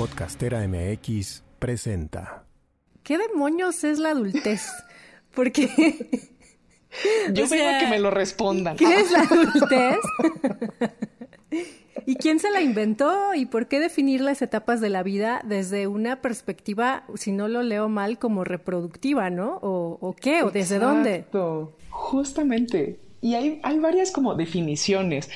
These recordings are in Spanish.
Podcastera MX presenta. ¿Qué demonios es la adultez? Porque. Yo o que me lo respondan. ¿Qué es la adultez? ¿Y quién se la inventó? ¿Y por qué definir las etapas de la vida desde una perspectiva, si no lo leo mal, como reproductiva, ¿no? ¿O, qué? ¿O desde dónde? Justamente. Y hay, hay varias como definiciones.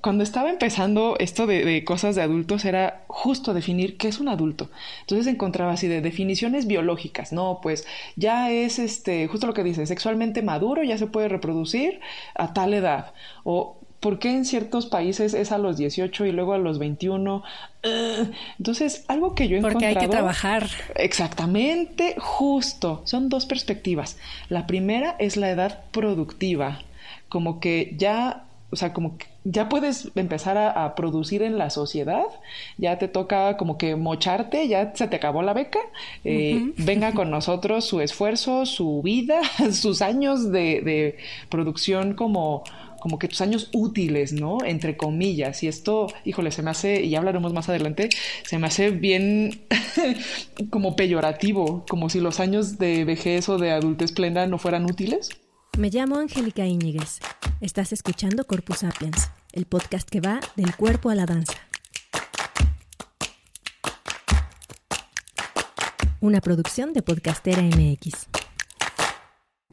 Cuando estaba empezando esto de, cosas de adultos era justo definir qué es un adulto. Entonces encontraba así de definiciones biológicas. No, pues ya es este, justo lo que dice, sexualmente maduro, ya se puede reproducir a tal edad. O ¿Por qué en ciertos países es a los 18 y luego a los 21? entonces, algo que yo he encontrado... Porque hay que trabajar. Exactamente, justo. Son dos perspectivas. La primera es la edad productiva como que ya, o sea, como que ya puedes empezar a, producir en la sociedad, ya te toca como que mocharte, ya se te acabó la beca, eh, venga con nosotros su esfuerzo, su vida, sus años de, de producción como como que tus años útiles, ¿no? Entre comillas. Y esto, híjole, se me hace, y ya hablaremos más adelante, se me hace bien como peyorativo, como si los años de vejez o de adultez plena no fueran útiles. Me llamo Angélica Íñiguez. Estás escuchando Corpus Sapiens, el podcast que va del cuerpo a la danza. Una producción de Podcastera MX.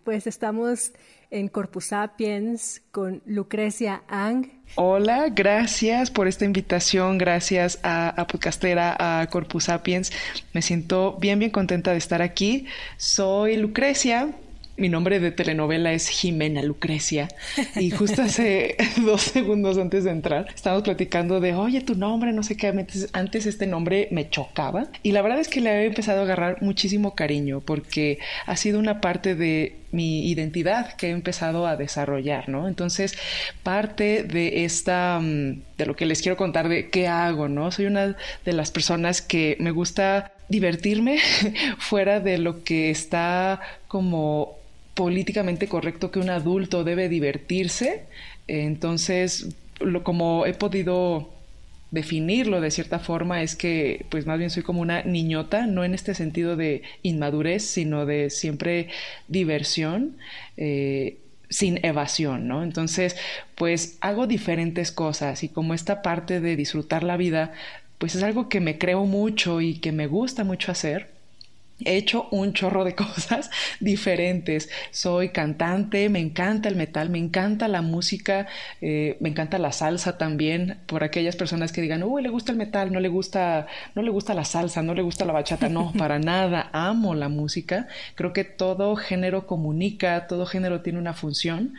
Pues estamos en Corpus Sapiens con Lucrecia Ang. Hola, gracias por esta invitación, gracias a, a, Podcastera, a Corpus Sapiens. Me siento bien, bien contenta de estar aquí. Soy Lucrecia, mi nombre de telenovela es Jimena Lucrecia. Y justo hace dos segundos antes de entrar, estábamos platicando de, oye, tu nombre, no sé qué. Antes este nombre me chocaba. Y la verdad es que le he empezado a agarrar muchísimo cariño porque ha sido una parte de mi identidad que he empezado a desarrollar, ¿no? Entonces, parte de esta, mm, de lo que les quiero contar de qué hago, ¿no? Soy una de las personas que me gusta divertirme fuera de lo que está como políticamente correcto que un adulto debe divertirse. Entonces, lo, como he podido definirlo de cierta forma es que pues más bien soy como una niñota, no en este sentido de inmadurez, sino de siempre diversión. Eh, sin evasión, ¿no? Entonces, pues hago diferentes cosas y como esta parte de disfrutar la vida, pues es algo que me creo mucho y que me gusta mucho hacer He hecho un chorro de cosas diferentes. Soy cantante, me encanta el metal, me encanta la música, eh, me encanta la salsa también. Por aquellas personas que digan, uy, le gusta el metal, no le gusta, no le gusta la salsa, no le gusta la bachata. No, para nada. Amo la música. Creo que todo género comunica, todo género tiene una función.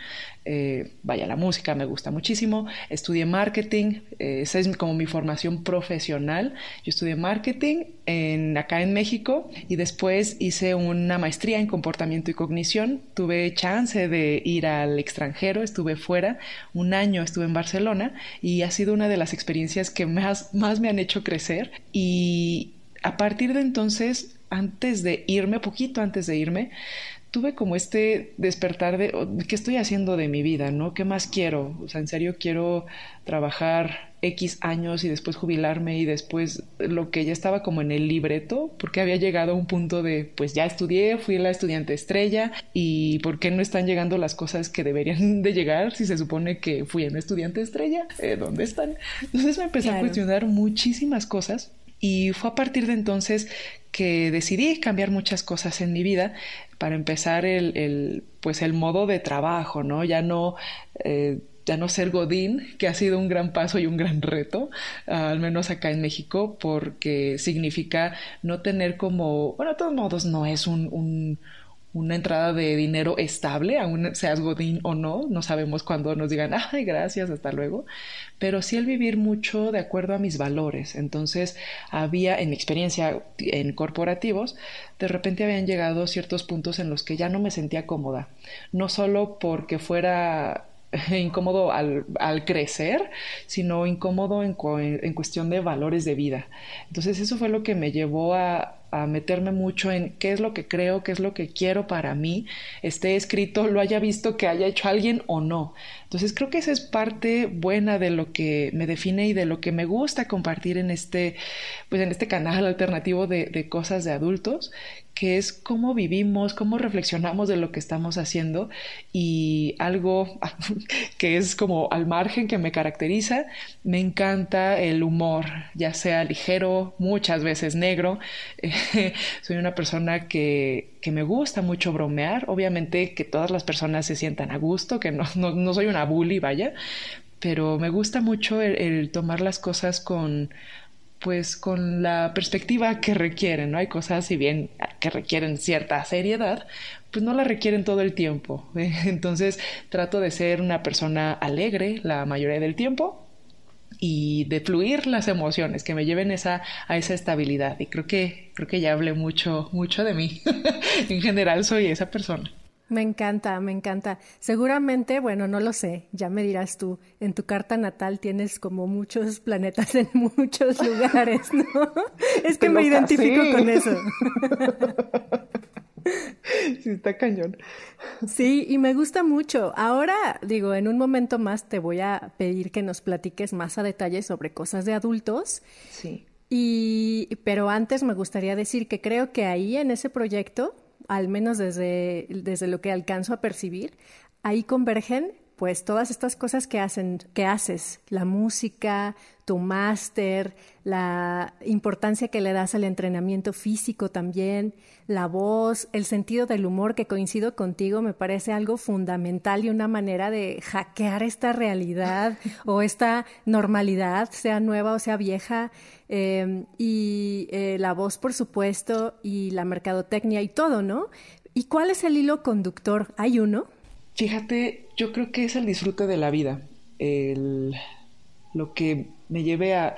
Eh, vaya, la música me gusta muchísimo. Estudié marketing, eh, esa es como mi formación profesional. Yo estudié marketing en, acá en México y después hice una maestría en comportamiento y cognición. Tuve chance de ir al extranjero, estuve fuera, un año estuve en Barcelona y ha sido una de las experiencias que más, más me han hecho crecer. Y a partir de entonces, antes de irme, poquito antes de irme, tuve como este despertar de oh, qué estoy haciendo de mi vida, ¿no? ¿Qué más quiero? O sea, en serio quiero trabajar X años y después jubilarme y después lo que ya estaba como en el libreto, porque había llegado a un punto de, pues ya estudié, fui la estudiante estrella y ¿por qué no están llegando las cosas que deberían de llegar si se supone que fui una estudiante estrella? Eh, ¿Dónde están? Entonces me empecé a cuestionar muchísimas cosas y fue a partir de entonces que decidí cambiar muchas cosas en mi vida para empezar el, el pues el modo de trabajo, ¿no? Ya no eh, ya no ser Godín, que ha sido un gran paso y un gran reto, al menos acá en México, porque significa no tener como, bueno, de todos modos no es un una entrada de dinero estable, aún seas Godín o no, no sabemos cuándo nos digan, ay, gracias, hasta luego, pero sí el vivir mucho de acuerdo a mis valores. Entonces, había, en mi experiencia en corporativos, de repente habían llegado ciertos puntos en los que ya no me sentía cómoda, no solo porque fuera incómodo al, crecer, sino incómodo en, cuestión de valores de vida. Entonces eso fue lo que me llevó a a, meterme mucho en qué es lo que creo, qué es lo que quiero para mí, esté escrito, lo haya visto que haya hecho alguien o no. Entonces creo que esa es parte buena de lo que me define y de lo que me gusta compartir en este, pues en este canal alternativo de, de cosas de adultos, que es cómo vivimos, cómo reflexionamos de lo que estamos haciendo y algo que es como al margen que me caracteriza, me encanta el humor, ya sea ligero, muchas veces negro. soy una persona que, que, me gusta mucho bromear, obviamente que todas las personas se sientan a gusto, que no, no, soy una bully, vaya, pero me gusta mucho el tomar las cosas con pues con la perspectiva que requieren, ¿no? Hay cosas, si bien que requieren cierta seriedad, pues no la requieren todo el tiempo. Entonces trato de ser una persona alegre la mayoría del tiempo y de fluir las emociones que me lleven esa, a esa estabilidad. Y creo que, creo que ya hablé mucho, mucho de mí. en general soy esa persona. Me encanta, me encanta. Seguramente, bueno, no lo sé, ya me dirás tú, en tu carta natal tienes como muchos planetas en muchos lugares, ¿no? Es que me identifico con eso. Sí, está cañón. Sí, y me gusta mucho. Ahora, digo, en un momento más te voy a pedir que nos platiques más a detalle sobre cosas de adultos. Sí. Y, pero antes me gustaría decir que creo que ahí en ese proyecto al menos desde, desde lo que alcanzo a percibir, ahí convergen pues todas estas cosas que hacen, que haces, la música, tu máster, la importancia que le das al entrenamiento físico también, la voz, el sentido del humor que coincido contigo, me parece algo fundamental y una manera de hackear esta realidad o esta normalidad, sea nueva o sea vieja, em, y eh, la voz, por supuesto, y la mercadotecnia y todo, ¿no? ¿Y cuál es el hilo conductor? ¿Hay uno? Fíjate, yo creo que es el disfrute de la vida, el, lo que me lleve a...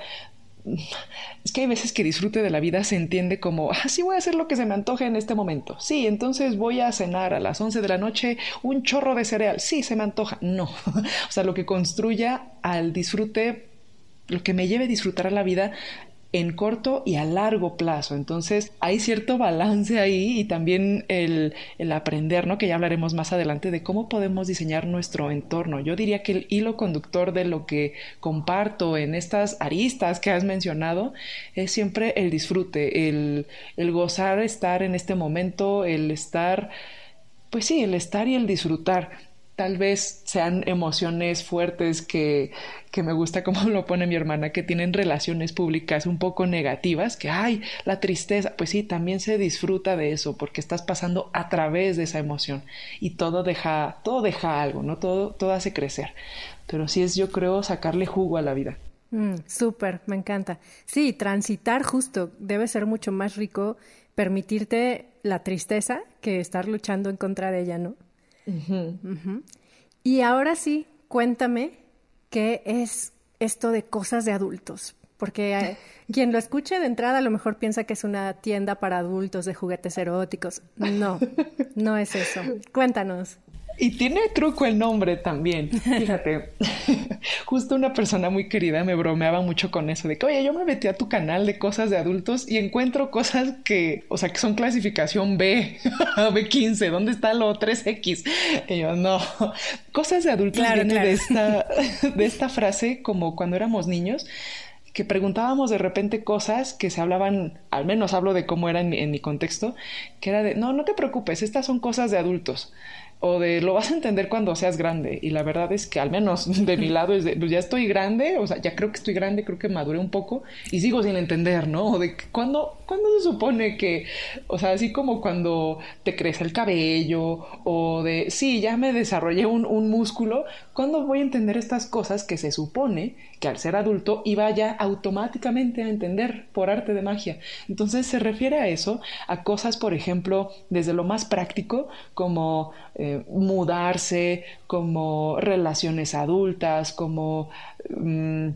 Es que hay veces que disfrute de la vida se entiende como, ah, sí voy a hacer lo que se me antoje en este momento. Sí, entonces voy a cenar a las 11 de la noche un chorro de cereal. Sí, se me antoja. No. o sea, lo que construya al disfrute, lo que me lleve a disfrutar a la vida en corto y a largo plazo. Entonces hay cierto balance ahí y también el, aprender, ¿no? Que ya hablaremos más adelante de cómo podemos diseñar nuestro entorno. Yo diría que el hilo conductor de lo que comparto en estas aristas que has mencionado es siempre el disfrute, el, el gozar estar en este momento, el estar, pues sí, el estar y el disfrutar tal vez sean emociones fuertes que, que, me gusta como lo pone mi hermana, que tienen relaciones públicas un poco negativas, que ay, la tristeza, pues sí, también se disfruta de eso, porque estás pasando a través de esa emoción y todo deja, todo deja algo, ¿no? Todo, todo hace crecer. Pero sí es, yo creo, sacarle jugo a la vida. Mm, súper, me encanta. Sí, transitar justo debe ser mucho más rico permitirte la tristeza que estar luchando en contra de ella, ¿no? Y ahora sí, cuéntame qué es esto de cosas de adultos, porque eh, quien lo escuche de entrada a lo mejor piensa que es una tienda para adultos de juguetes eróticos. No, no es eso. Cuéntanos. Y tiene truco el nombre también. Fíjate, justo una persona muy querida me bromeaba mucho con eso, de que, oye, yo me metí a tu canal de cosas de adultos y encuentro cosas que, o sea, que son clasificación B, B15, ¿dónde está lo 3X? Y yo, no, cosas de adultos viene De, esta, de esta frase como cuando éramos niños que preguntábamos de repente cosas que se hablaban, al menos hablo de cómo era en en mi contexto, que era de, no, no te preocupes, estas son cosas de adultos o de lo vas a entender cuando seas grande. Y la verdad es que al menos de mi lado es de, pues ya estoy grande, o sea, ya creo que estoy grande, creo que maduré un poco y sigo sin entender, ¿no? O de cuándo, ¿cuándo se supone que, o sea, así como cuando te crece el cabello o de, sí, ya me desarrollé un, un músculo, ¿cuándo voy a entender estas cosas que se supone que al ser adulto iba ya automáticamente a entender por arte de magia? Entonces se refiere a eso, a cosas, por ejemplo, desde lo más práctico, como... Eh, mudarse, como relaciones adultas, como... Mm,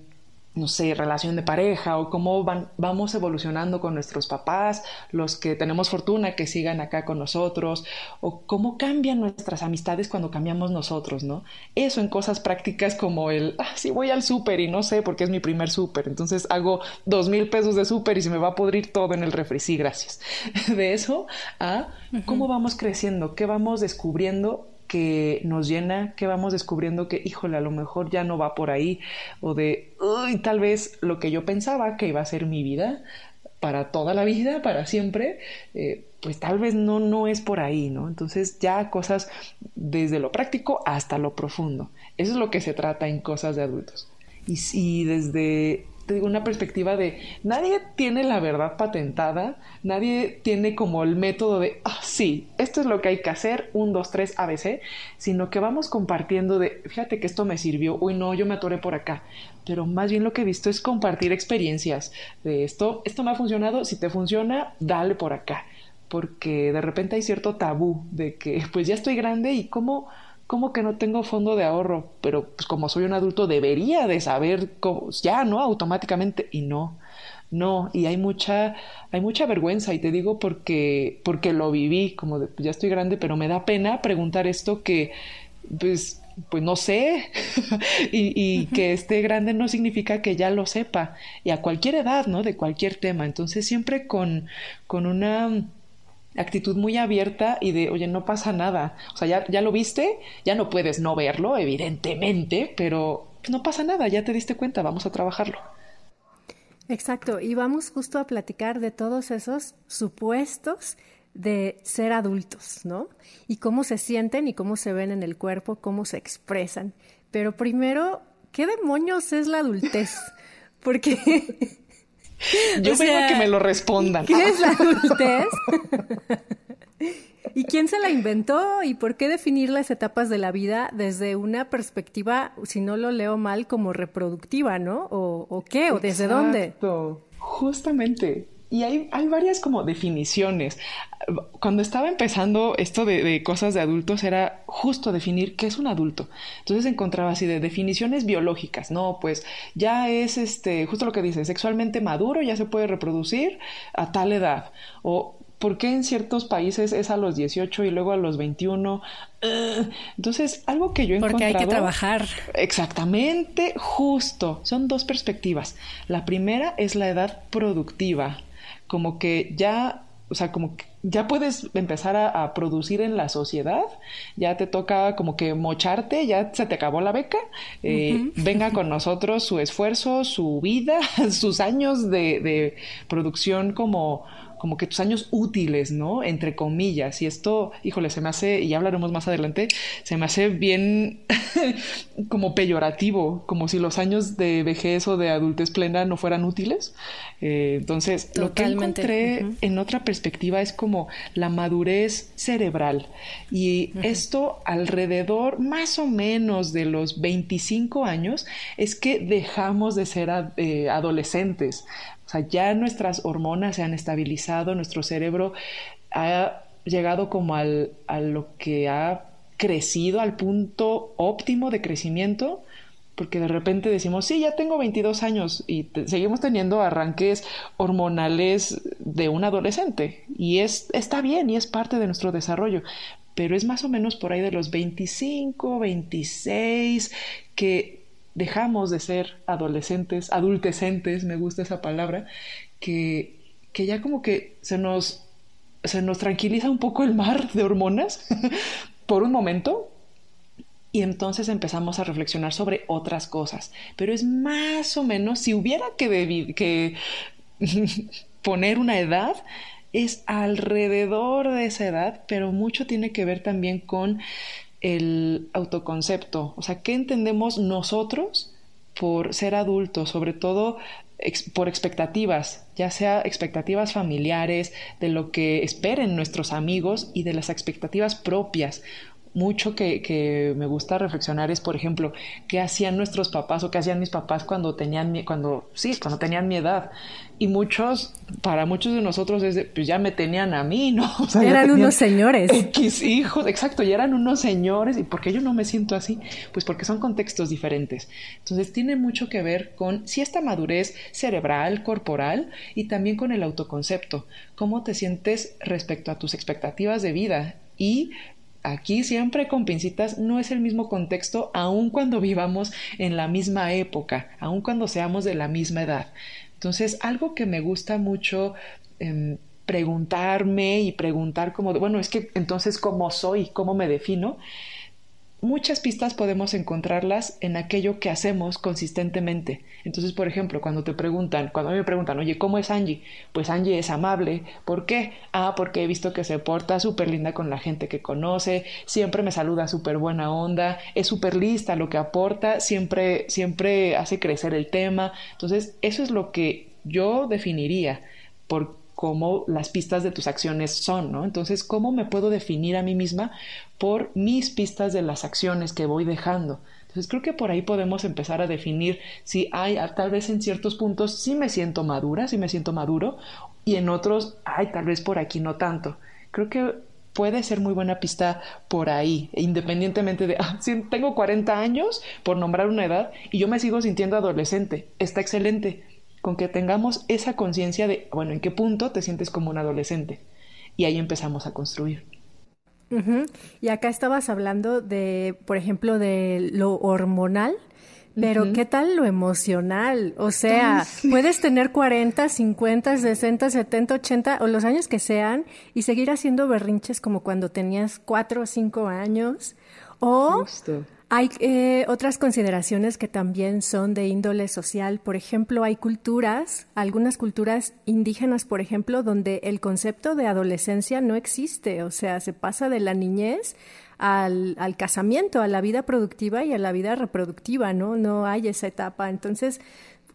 no sé, relación de pareja o cómo van, vamos evolucionando con nuestros papás, los que tenemos fortuna que sigan acá con nosotros, o cómo cambian nuestras amistades cuando cambiamos nosotros, ¿no? Eso en cosas prácticas como el, ah, sí voy al súper y no sé porque es mi primer súper, entonces hago dos mil pesos de súper y se me va a podrir todo en el refri, sí, gracias. De eso a cómo vamos creciendo, qué vamos descubriendo que nos llena, que vamos descubriendo que, híjole, a lo mejor ya no va por ahí, o de, uy, tal vez lo que yo pensaba que iba a ser mi vida para toda la vida, para siempre, eh, pues tal vez no, no es por ahí, ¿no? Entonces ya cosas desde lo práctico hasta lo profundo. Eso es lo que se trata en cosas de adultos. Y, y desde una perspectiva de nadie tiene la verdad patentada, nadie tiene como el método de, ah, sí, esto es lo que hay que hacer, un, dos, tres, ABC, sino que vamos compartiendo de, fíjate que esto me sirvió, uy, no, yo me atoré por acá, pero más bien lo que he visto es compartir experiencias de esto, esto me ha funcionado, si te funciona, dale por acá, porque de repente hay cierto tabú de que, pues ya estoy grande y cómo ¿cómo que no tengo fondo de ahorro? Pero pues como soy un adulto debería de saber cómo, ya, ¿no? Automáticamente y no. No, y hay mucha hay mucha vergüenza y te digo porque porque lo viví, como de, ya estoy grande, pero me da pena preguntar esto que pues pues no sé y, y que esté grande no significa que ya lo sepa y a cualquier edad, ¿no? De cualquier tema. Entonces siempre con con una actitud muy abierta y de, oye, no pasa nada. O sea, ya, ya lo viste, ya no puedes no verlo, evidentemente, pero no pasa nada, ya te diste cuenta, vamos a trabajarlo. Exacto, y vamos justo a platicar de todos esos supuestos de ser adultos, ¿no? Y cómo se sienten y cómo se ven en el cuerpo, cómo se expresan. Pero primero, ¿qué demonios es la adultez? Porque Yo a que me lo respondan. ¿Qué es la adultez? ¿Y quién se la inventó? ¿Y por qué definir las etapas de la vida desde una perspectiva, si no lo leo mal, como reproductiva, ¿no? ¿O, qué? ¿O desde dónde? Justamente y hay, hay, varias como definiciones. Cuando estaba empezando esto de, cosas de adultos era justo definir qué es un adulto. Entonces encontraba así de definiciones biológicas, no, pues ya es este, justo lo que dice, sexualmente maduro, ya se puede reproducir a tal edad. O ¿por qué en ciertos países es a los 18 y luego a los 21? entonces, algo que yo he Porque hay que trabajar. Exactamente, justo. Son dos perspectivas. La primera es la edad productiva como que ya, o sea, como que ya puedes empezar a, producir en la sociedad, ya te toca como que mocharte, ya se te acabó la beca, eh, venga con nosotros su esfuerzo, su vida, sus años de, de producción como como que tus años útiles, ¿no? Entre comillas. Y esto, híjole, se me hace, y ya hablaremos más adelante, se me hace bien como peyorativo, como si los años de vejez o de adultez plena no fueran útiles. Eh, entonces, lo que encontré en otra perspectiva es como la madurez cerebral. Y esto alrededor más o menos de los 25 años es que dejamos de ser eh, adolescentes. Ya nuestras hormonas se han estabilizado, nuestro cerebro ha llegado como al, a lo que ha crecido, al punto óptimo de crecimiento, porque de repente decimos, sí, ya tengo 22 años y seguimos teniendo arranques hormonales de un adolescente y es, está bien y es parte de nuestro desarrollo, pero es más o menos por ahí de los 25, 26 que dejamos de ser adolescentes, adultecentes, me gusta esa palabra, que, que ya como que se nos, se nos tranquiliza un poco el mar de hormonas por un momento y entonces empezamos a reflexionar sobre otras cosas. Pero es más o menos, si hubiera que poner una edad, es alrededor de esa edad, pero mucho tiene que ver también con el autoconcepto, o sea, ¿qué entendemos nosotros por ser adultos, sobre todo por expectativas, ya sea expectativas familiares, de lo que esperen nuestros amigos y de las expectativas propias. mucho que, me gusta reflexionar es, por ejemplo, qué hacían nuestros papás o qué hacían mis papás cuando tenían mi, cuando sí, cuando tenían mi edad. Y muchos, para muchos de nosotros es de, pues ya me tenían a mí, ¿no? eran unos señores. X hijos, exacto, ya eran unos señores. ¿Y por qué yo no me siento así? Pues porque son contextos diferentes. Entonces tiene mucho que ver con si esta madurez cerebral, corporal y también con el autoconcepto. ¿Cómo te sientes respecto a tus expectativas de vida? Y aquí siempre con pincitas no es el mismo contexto, aun cuando vivamos en la misma época, aun cuando seamos de la misma edad. Entonces, algo que me gusta mucho em, preguntarme y preguntar como, bueno, es que entonces, ¿cómo soy? ¿Cómo me defino? Muchas pistas podemos encontrarlas en aquello que hacemos consistentemente. Entonces, por ejemplo, cuando te preguntan, cuando me preguntan, oye, ¿cómo es Angie? Pues Angie es amable. ¿Por qué? Ah, porque he visto que se porta súper linda con la gente que conoce, siempre me saluda súper buena onda, es súper lista lo que aporta, siempre, siempre hace crecer el tema. Entonces, eso es lo que yo definiría por cómo las pistas de tus acciones son, ¿no? Entonces, ¿cómo me puedo definir a mí misma por mis pistas de las acciones que voy dejando? Entonces, creo que por ahí podemos empezar a definir si hay, tal vez en ciertos puntos sí me siento madura, sí me siento maduro, y en otros, ay, tal vez por aquí no tanto. Creo que puede ser muy buena pista por ahí, independientemente de, ah, tengo 40 años, por nombrar una edad, y yo me sigo sintiendo adolescente. Está excelente con que tengamos esa conciencia de, bueno, en qué punto te sientes como un adolescente. Y ahí empezamos a construir. Y acá estabas hablando de, por ejemplo, de lo hormonal, pero ¿qué tal lo emocional? O sea, puedes tener 40, 50, 60, 70, 80 o los años que sean y seguir haciendo berrinches como cuando tenías 4 o 5 años. O hay eh, otras consideraciones que también son de índole social. Por ejemplo, hay culturas, algunas culturas indígenas, por ejemplo, donde el concepto de adolescencia no existe. O sea, se pasa de la niñez al, al casamiento, a la vida productiva y a la vida reproductiva, ¿no? No hay esa etapa. Entonces,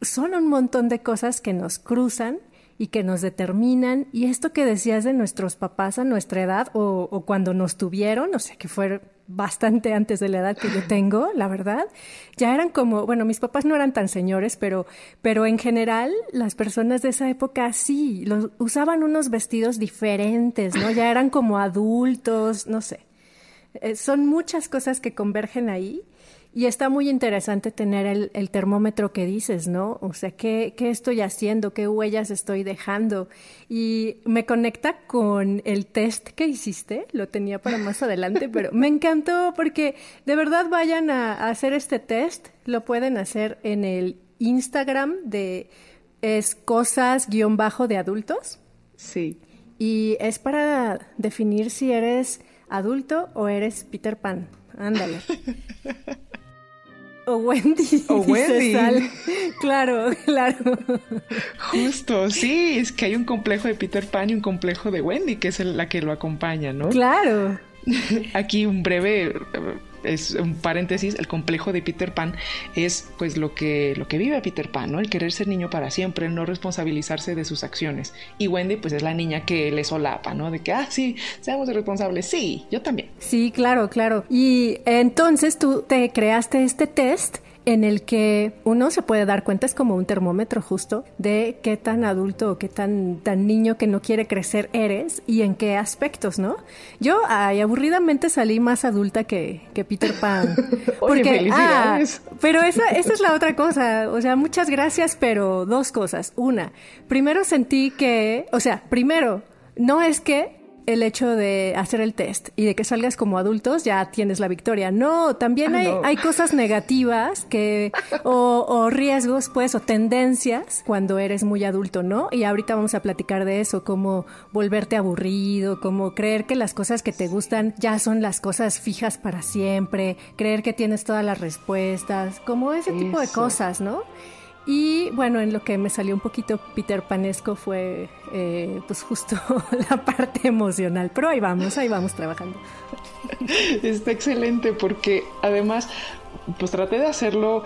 son un montón de cosas que nos cruzan y que nos determinan. Y esto que decías de nuestros papás a nuestra edad o, o cuando nos tuvieron, o sea, que fue bastante antes de la edad que yo tengo, la verdad. Ya eran como, bueno, mis papás no eran tan señores, pero, pero en general las personas de esa época sí, los, usaban unos vestidos diferentes, ¿no? Ya eran como adultos, no sé. Eh, son muchas cosas que convergen ahí y está muy interesante tener el, termómetro que dices, ¿no? O sea, ¿qué, ¿qué, estoy haciendo? ¿Qué huellas estoy dejando? Y me conecta con el test que hiciste, lo tenía para más adelante, pero me encantó porque de verdad vayan a, hacer este test, lo pueden hacer en el Instagram de es cosas guion bajo de adultos. Sí. Y es para definir si eres adulto o eres Peter Pan. Ándale. O Wendy. O Wendy. Claro, claro. Justo, sí, es que hay un complejo de Peter Pan y un complejo de Wendy, que es la que lo acompaña, ¿no? Claro. Aquí un breve es un paréntesis, el complejo de Peter Pan es pues lo que, lo que vive Peter Pan, ¿no? El querer ser niño para siempre, no responsabilizarse de sus acciones. Y Wendy pues es la niña que le solapa, ¿no? De que, ah, sí, seamos responsables. Sí, yo también. Sí, claro, claro. Y entonces tú te creaste este test en el que uno se puede dar cuenta, es como un termómetro justo, de qué tan adulto o qué tan, tan niño que no quiere crecer eres y en qué aspectos, ¿no? Yo, ay, aburridamente salí más adulta que, que Peter Pan. Porque, ah, pero esa, esa es la otra cosa, o sea, muchas gracias, pero dos cosas. Una, primero sentí que, o sea, primero, no es que el hecho de hacer el test y de que salgas como adultos ya tienes la victoria. No, también ah, hay, cosas negativas que o, riesgos, pues, o tendencias cuando eres muy adulto, ¿no? Y ahorita vamos a platicar de eso, como volverte aburrido, como creer que las cosas que te gustan ya son las cosas fijas para siempre, creer que tienes todas las respuestas, como ese tipo de cosas, ¿no? Y bueno, en lo que me salió un poquito Peter Panesco fue eh, pues justo la parte emocional, pero ahí vamos, ahí vamos trabajando. Está excelente porque además pues traté de hacerlo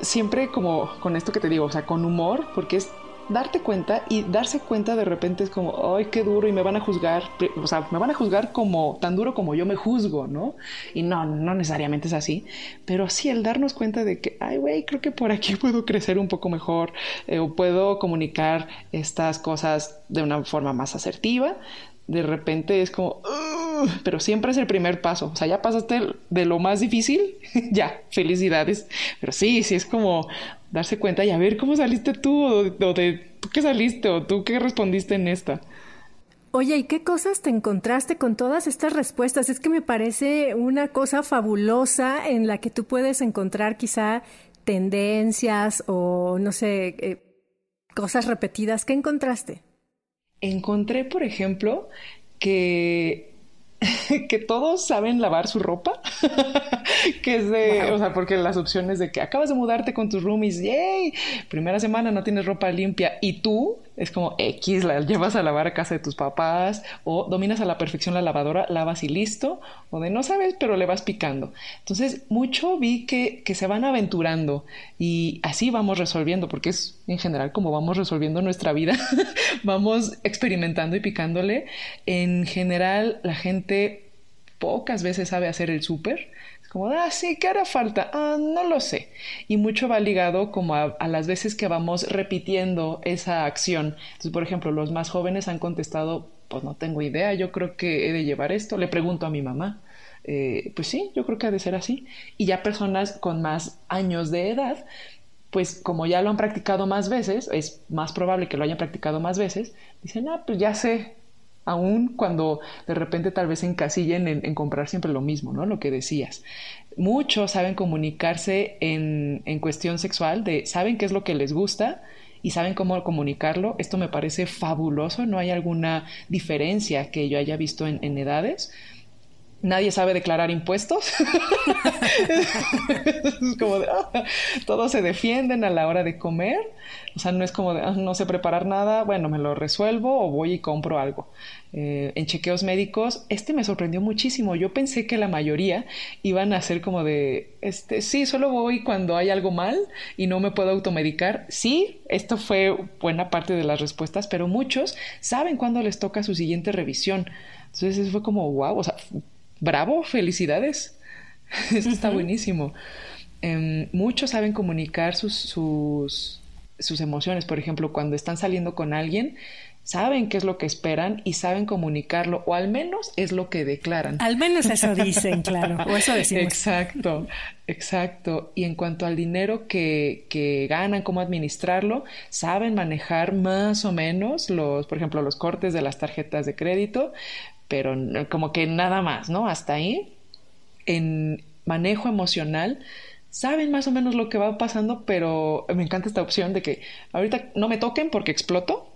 siempre como con esto que te digo, o sea, con humor, porque es darte cuenta y darse cuenta de repente es como, ay, qué duro y me van a juzgar, o sea, me van a juzgar como tan duro como yo me juzgo, ¿no? Y no, no necesariamente es así, pero sí el darnos cuenta de que, ay, güey, creo que por aquí puedo crecer un poco mejor eh, o puedo comunicar estas cosas de una forma más asertiva, de repente es como, pero siempre es el primer paso. O sea, ya pasaste de lo más difícil, ya, felicidades. Pero sí, sí es como darse cuenta y a ver cómo saliste tú, o, de tú qué saliste, o tú qué respondiste en esta. Oye, ¿y qué cosas te encontraste con todas estas respuestas? Es que me parece una cosa fabulosa en la que tú puedes encontrar quizá tendencias o, no sé, eh, cosas repetidas. ¿Qué encontraste? Encontré, por ejemplo, que que todos saben lavar su ropa, que es de, o sea, porque las opciones de que acabas de mudarte con tus roomies, yay, primera semana no tienes ropa limpia y tú es como X, la llevas a lavar a casa de tus papás o dominas a la perfección la lavadora, lavas y listo, o de no sabes, pero le vas picando. Entonces, mucho vi que, que se van aventurando y así vamos resolviendo, porque es en general como vamos resolviendo nuestra vida, vamos experimentando y picándole. En general, la gente pocas veces sabe hacer el súper como, ah, sí, ¿qué hará falta? Ah, no lo sé. Y mucho va ligado como a, las veces que vamos repitiendo esa acción. Entonces, por ejemplo, los más jóvenes han contestado, pues no tengo idea, yo creo que he de llevar esto. Le pregunto a mi mamá. Eh, pues sí, yo creo que ha de ser así. Y ya personas con más años de edad, pues como ya lo han practicado más veces, es más probable que lo hayan practicado más veces, dicen, ah, pues ya sé, aún cuando de repente tal vez encasillen en, en, comprar siempre lo mismo, ¿no? Lo que decías. Muchos saben comunicarse en, en, cuestión sexual, de saben qué es lo que les gusta y saben cómo comunicarlo. Esto me parece fabuloso, no hay alguna diferencia que yo haya visto en, en edades nadie sabe declarar impuestos. es como de, ah, todos se defienden a la hora de comer. O sea, no es como de, ah, no sé preparar nada, bueno, me lo resuelvo o voy y compro algo. Eh, en chequeos médicos, este me sorprendió muchísimo. Yo pensé que la mayoría iban a ser como de, este, sí, solo voy cuando hay algo mal y no me puedo automedicar. Sí, esto fue buena parte de las respuestas, pero muchos saben cuándo les toca su siguiente revisión. Entonces fue como, wow, o sea, bravo, felicidades. Esto está buenísimo. Em, muchos saben comunicar sus, sus, sus emociones. Por ejemplo, cuando están saliendo con alguien, saben qué es lo que esperan y saben comunicarlo, o al menos es lo que declaran. Al menos eso dicen, claro, o eso decimos. Exacto, exacto. Y en cuanto al dinero que, que, ganan, cómo administrarlo, saben manejar más o menos los, por ejemplo, los cortes de las tarjetas de crédito, pero como que nada más, ¿no? Hasta ahí, en manejo emocional, saben más o menos lo que va pasando, pero me encanta esta opción de que ahorita no me toquen porque exploto.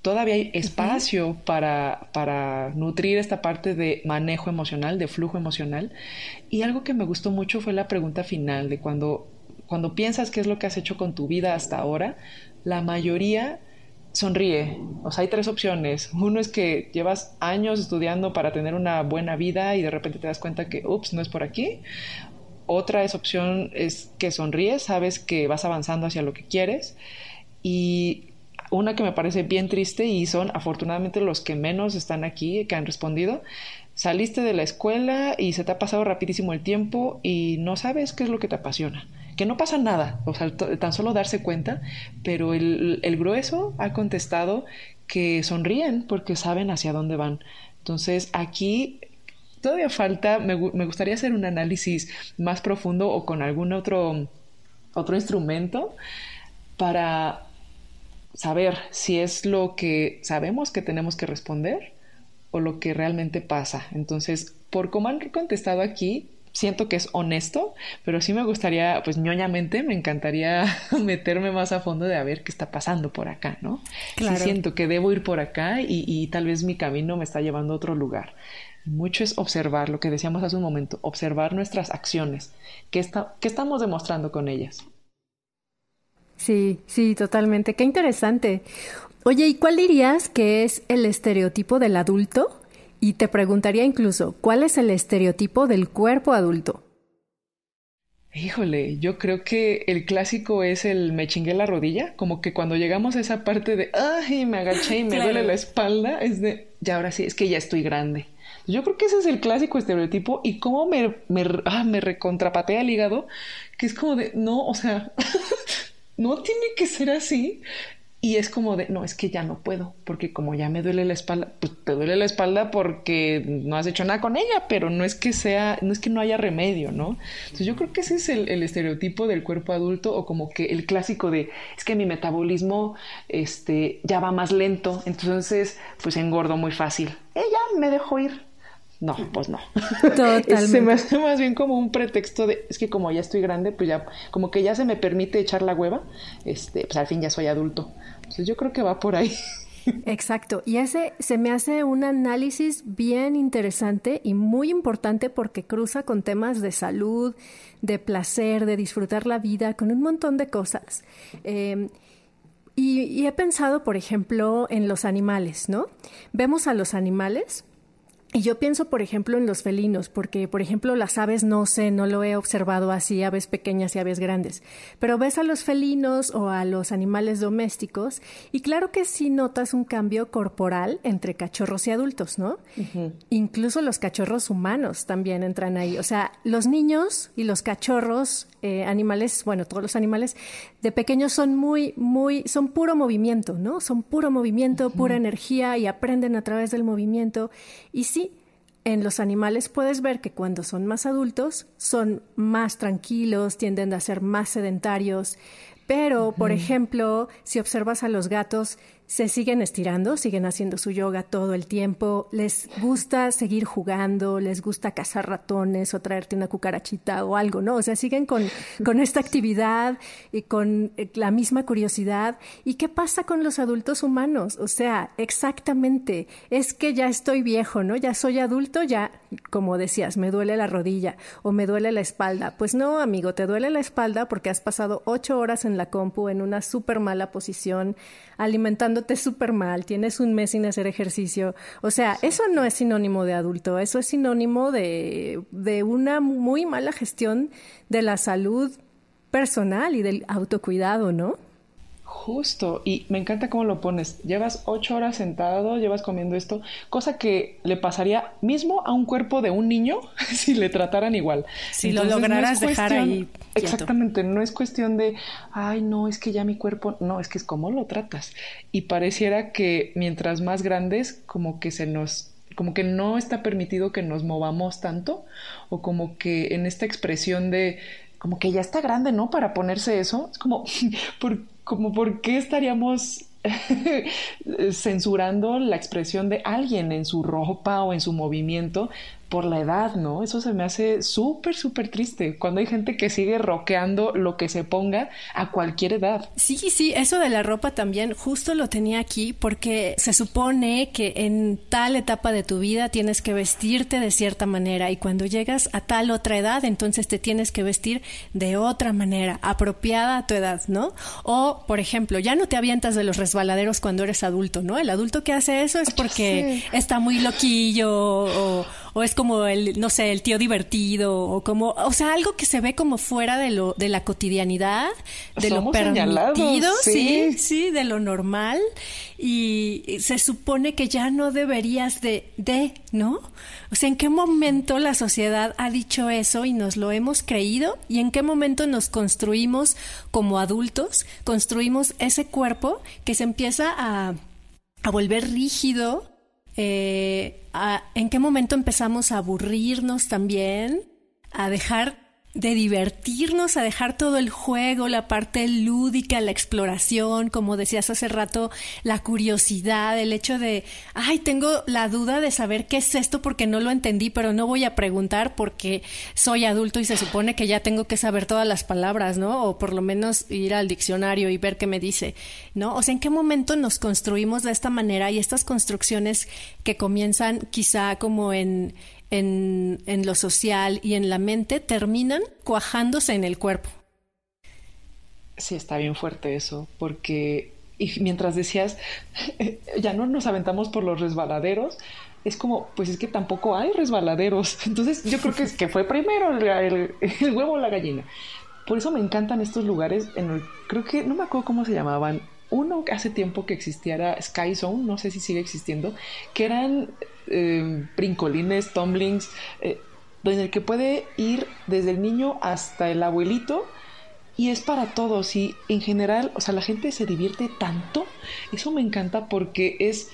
Todavía hay espacio para, para nutrir esta parte de manejo emocional, de flujo emocional. Y algo que me gustó mucho fue la pregunta final de cuando, cuando piensas qué es lo que has hecho con tu vida hasta ahora, la mayoría sonríe. O sea, hay tres opciones. Uno es que llevas años estudiando para tener una buena vida y de repente te das cuenta que, ups, no es por aquí. Otra es opción es que sonríes, sabes que vas avanzando hacia lo que quieres. Y una que me parece bien triste y son afortunadamente los que menos están aquí, que han respondido. Saliste de la escuela y se te ha pasado rapidísimo el tiempo y no sabes qué es lo que te apasiona que no pasa nada, o sea, tan solo darse cuenta, pero el, el grueso ha contestado que sonríen porque saben hacia dónde van. Entonces, aquí todavía falta, me, me, gustaría hacer un análisis más profundo o con algún otro, otro instrumento para saber si es lo que sabemos que tenemos que responder o lo que realmente pasa. Entonces, por cómo han contestado aquí, siento que es honesto, pero sí me gustaría, pues ñoñamente, me encantaría meterme más a fondo de a ver qué está pasando por acá, ¿no? Claro. Sí siento que debo ir por acá y, y tal vez mi camino me está llevando a otro lugar. Mucho es observar lo que decíamos hace un momento, observar nuestras acciones, qué, está, qué estamos demostrando con ellas. Sí, sí, totalmente. Qué interesante. Oye, ¿y cuál dirías que es el estereotipo del adulto y te preguntaría incluso, ¿cuál es el estereotipo del cuerpo adulto? Híjole, yo creo que el clásico es el me chingué la rodilla, como que cuando llegamos a esa parte de, ay, me agaché y me duele la espalda, es de, ya ahora sí, es que ya estoy grande. Yo creo que ese es el clásico estereotipo y cómo me, me, ah, me recontrapatea el hígado, que es como de, no, o sea, no tiene que ser así. Y es como de, no, es que ya no puedo, porque como ya me duele la espalda, pues te duele la espalda porque no has hecho nada con ella, pero no es que sea, no es que no haya remedio, ¿no? Entonces yo creo que ese es el, estereotipo del cuerpo adulto o como que el clásico de, es que mi metabolismo este, ya va más lento, entonces pues engordo muy fácil. Ella me dejó ir. No, pues no. Totalmente. se me hace más bien como un pretexto de, es que como ya estoy grande, pues ya, como que ya se me permite echar la hueva, este, pues al fin ya soy adulto. Entonces yo creo que va por ahí. Exacto, y ese se me hace un análisis bien interesante y muy importante porque cruza con temas de salud, de placer, de disfrutar la vida, con un montón de cosas. Em, y, y he pensado, por ejemplo, en los animales, ¿no? Vemos a los animales y yo pienso, por ejemplo, en los felinos, porque, por ejemplo, las aves no sé, no lo he observado así, aves pequeñas y aves grandes, pero ves a los felinos o a los animales domésticos y claro que sí notas un cambio corporal entre cachorros y adultos, ¿no? Incluso los cachorros humanos también entran ahí. O sea, los niños y los cachorros, eh, animales, bueno, todos los animales de pequeños son muy, muy, son puro movimiento, ¿no? Son puro movimiento, pura energía y aprenden a través del movimiento. Y sí, en los animales puedes ver que cuando son más adultos son más tranquilos, tienden a ser más sedentarios, pero, por ejemplo, si observas a los gatos, se siguen estirando, siguen haciendo su yoga todo el tiempo, les gusta seguir jugando, les gusta cazar ratones o traerte una cucarachita o algo, ¿no? O sea, siguen con, con esta actividad y con eh, la misma curiosidad. ¿Y qué pasa con los adultos humanos? O sea, exactamente, es que ya estoy viejo, ¿no? Ya soy adulto, ya, como decías, me duele la rodilla o me duele la espalda. Pues no, amigo, te duele la espalda porque has pasado ocho horas en la compu en una súper mala posición alimentándote súper mal, tienes un mes sin hacer ejercicio. O sea, eso no es sinónimo de adulto, eso es sinónimo de, de una muy mala gestión de la salud personal y del autocuidado, ¿no? Justo, y me encanta cómo lo pones. Llevas ocho horas sentado, llevas comiendo esto, cosa que le pasaría mismo a un cuerpo de un niño si le trataran igual. Si lo lograras dejar ahí. Exactamente, no es cuestión de, ay, no, es que ya mi cuerpo, no, es que es cómo lo tratas. Y pareciera que mientras más grandes, como que se nos como que no está permitido que nos movamos tanto o como que en esta expresión de como que ya está grande, ¿no? Para ponerse eso. Es como, ¿por, como por qué estaríamos censurando la expresión de alguien en su ropa o en su movimiento por la edad, ¿no? Eso se me hace súper, súper triste cuando hay gente que sigue roqueando lo que se ponga a cualquier edad. Sí, sí, eso de la ropa también justo lo tenía aquí porque se supone que en tal etapa de tu vida tienes que vestirte de cierta manera y cuando llegas a tal otra edad entonces te tienes que vestir de otra manera, apropiada a tu edad, ¿no? O, por ejemplo, ya no te avientas de los resbaladeros cuando eres adulto, ¿no? El adulto que hace eso es porque está muy loquillo o o es como el, no sé, el tío divertido, o como, o sea, algo que se ve como fuera de lo, de la cotidianidad, de lo permitido, sí. sí, de lo normal, y se supone que ya no deberías de, de, ¿no? O sea, ¿en qué momento la sociedad ha dicho eso y nos lo hemos creído? ¿Y en qué momento nos construimos como adultos, construimos ese cuerpo que se empieza a, a volver rígido, eh, en qué momento empezamos a aburrirnos también, a dejar de divertirnos, a dejar todo el juego, la parte lúdica, la exploración, como decías hace rato, la curiosidad, el hecho de, ay, tengo la duda de saber qué es esto porque no lo entendí, pero no voy a preguntar porque soy adulto y se supone que ya tengo que saber todas las palabras, ¿no? O por lo menos ir al diccionario y ver qué me dice, ¿no? O sea, ¿en qué momento nos construimos de esta manera y estas construcciones que comienzan quizá como en en, en lo social y en la mente terminan cuajándose en el cuerpo. Sí, está bien fuerte eso, porque y mientras decías, ya no nos aventamos por los resbaladeros, es como, pues es que tampoco hay resbaladeros. Entonces yo creo que, es que fue primero el, huevo o la gallina. Por eso me encantan estos lugares en el, creo que, no me acuerdo cómo se llamaban, uno hace tiempo que existiera Sky Zone, no sé si sigue existiendo, que eran eh, brincolines, tumblings, eh, en el que puede ir desde el niño hasta el abuelito y es para todos y en general, o sea, la gente se divierte tanto, eso me encanta porque es,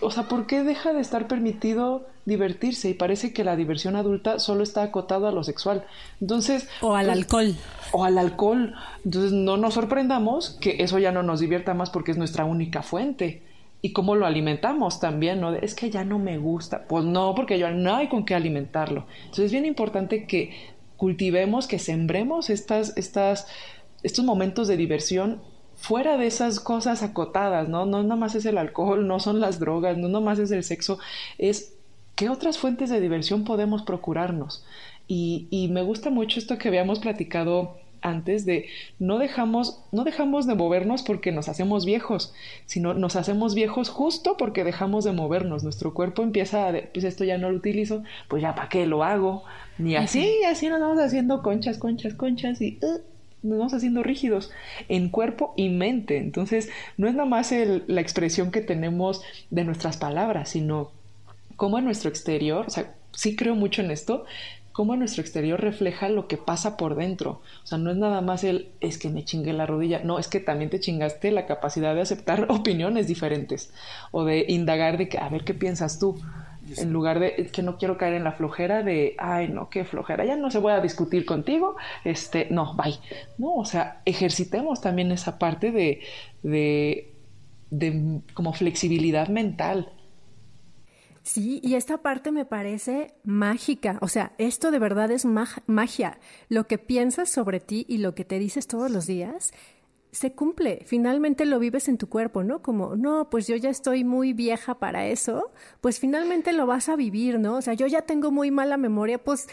o sea, ¿por qué deja de estar permitido divertirse? Y parece que la diversión adulta solo está acotado a lo sexual. Entonces... O al pues, alcohol. O al alcohol. Entonces no nos sorprendamos que eso ya no nos divierta más porque es nuestra única fuente y cómo lo alimentamos también, ¿no? Es que ya no me gusta. Pues no, porque ya no hay con qué alimentarlo. Entonces es bien importante que cultivemos, que sembremos estas, estas, estos momentos de diversión fuera de esas cosas acotadas, ¿no? No nada más es el alcohol, no son las drogas, no nada más es el sexo, es qué otras fuentes de diversión podemos procurarnos. Y, y me gusta mucho esto que habíamos platicado antes de no dejamos, no dejamos de movernos porque nos hacemos viejos, sino nos hacemos viejos justo porque dejamos de movernos. Nuestro cuerpo empieza a, pues esto ya no lo utilizo, pues ya para qué lo hago. Ni así, así nos vamos haciendo conchas, conchas, conchas y uh, nos vamos haciendo rígidos en cuerpo y mente. Entonces, no es nada más la expresión que tenemos de nuestras palabras, sino cómo en nuestro exterior, o sea, sí creo mucho en esto, cómo nuestro exterior refleja lo que pasa por dentro. O sea, no es nada más el es que me chingué la rodilla, no, es que también te chingaste la capacidad de aceptar opiniones diferentes o de indagar de que, a ver qué piensas tú. En lugar de que no quiero caer en la flojera de, ay, no, qué flojera, ya no se voy a discutir contigo, este, no, bye. No, o sea, ejercitemos también esa parte de, de, de como flexibilidad mental Sí, y esta parte me parece mágica. O sea, esto de verdad es magia. Lo que piensas sobre ti y lo que te dices todos los días se cumple. Finalmente lo vives en tu cuerpo, ¿no? Como, no, pues yo ya estoy muy vieja para eso. Pues finalmente lo vas a vivir, ¿no? O sea, yo ya tengo muy mala memoria, pues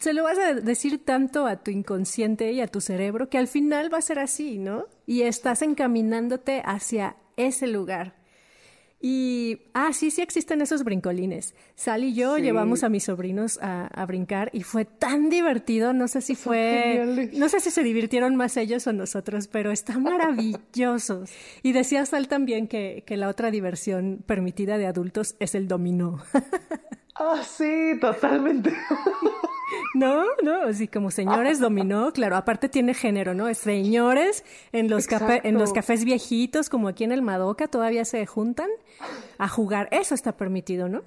se lo vas a decir tanto a tu inconsciente y a tu cerebro que al final va a ser así, ¿no? Y estás encaminándote hacia ese lugar. Y, ah, sí, sí existen esos brincolines. Sal y yo llevamos a mis sobrinos a, brincar y fue tan divertido. No sé si fue, no sé si se divirtieron más ellos o nosotros, pero están maravillosos. Y decía Sal también que, que la otra diversión permitida de adultos es el dominó. Ah, sí, totalmente. No, no, así como señores dominó, claro, aparte tiene género, ¿no? Es señores en los, en los cafés viejitos, como aquí en el Madoka, todavía se juntan a jugar. Eso está permitido, ¿no?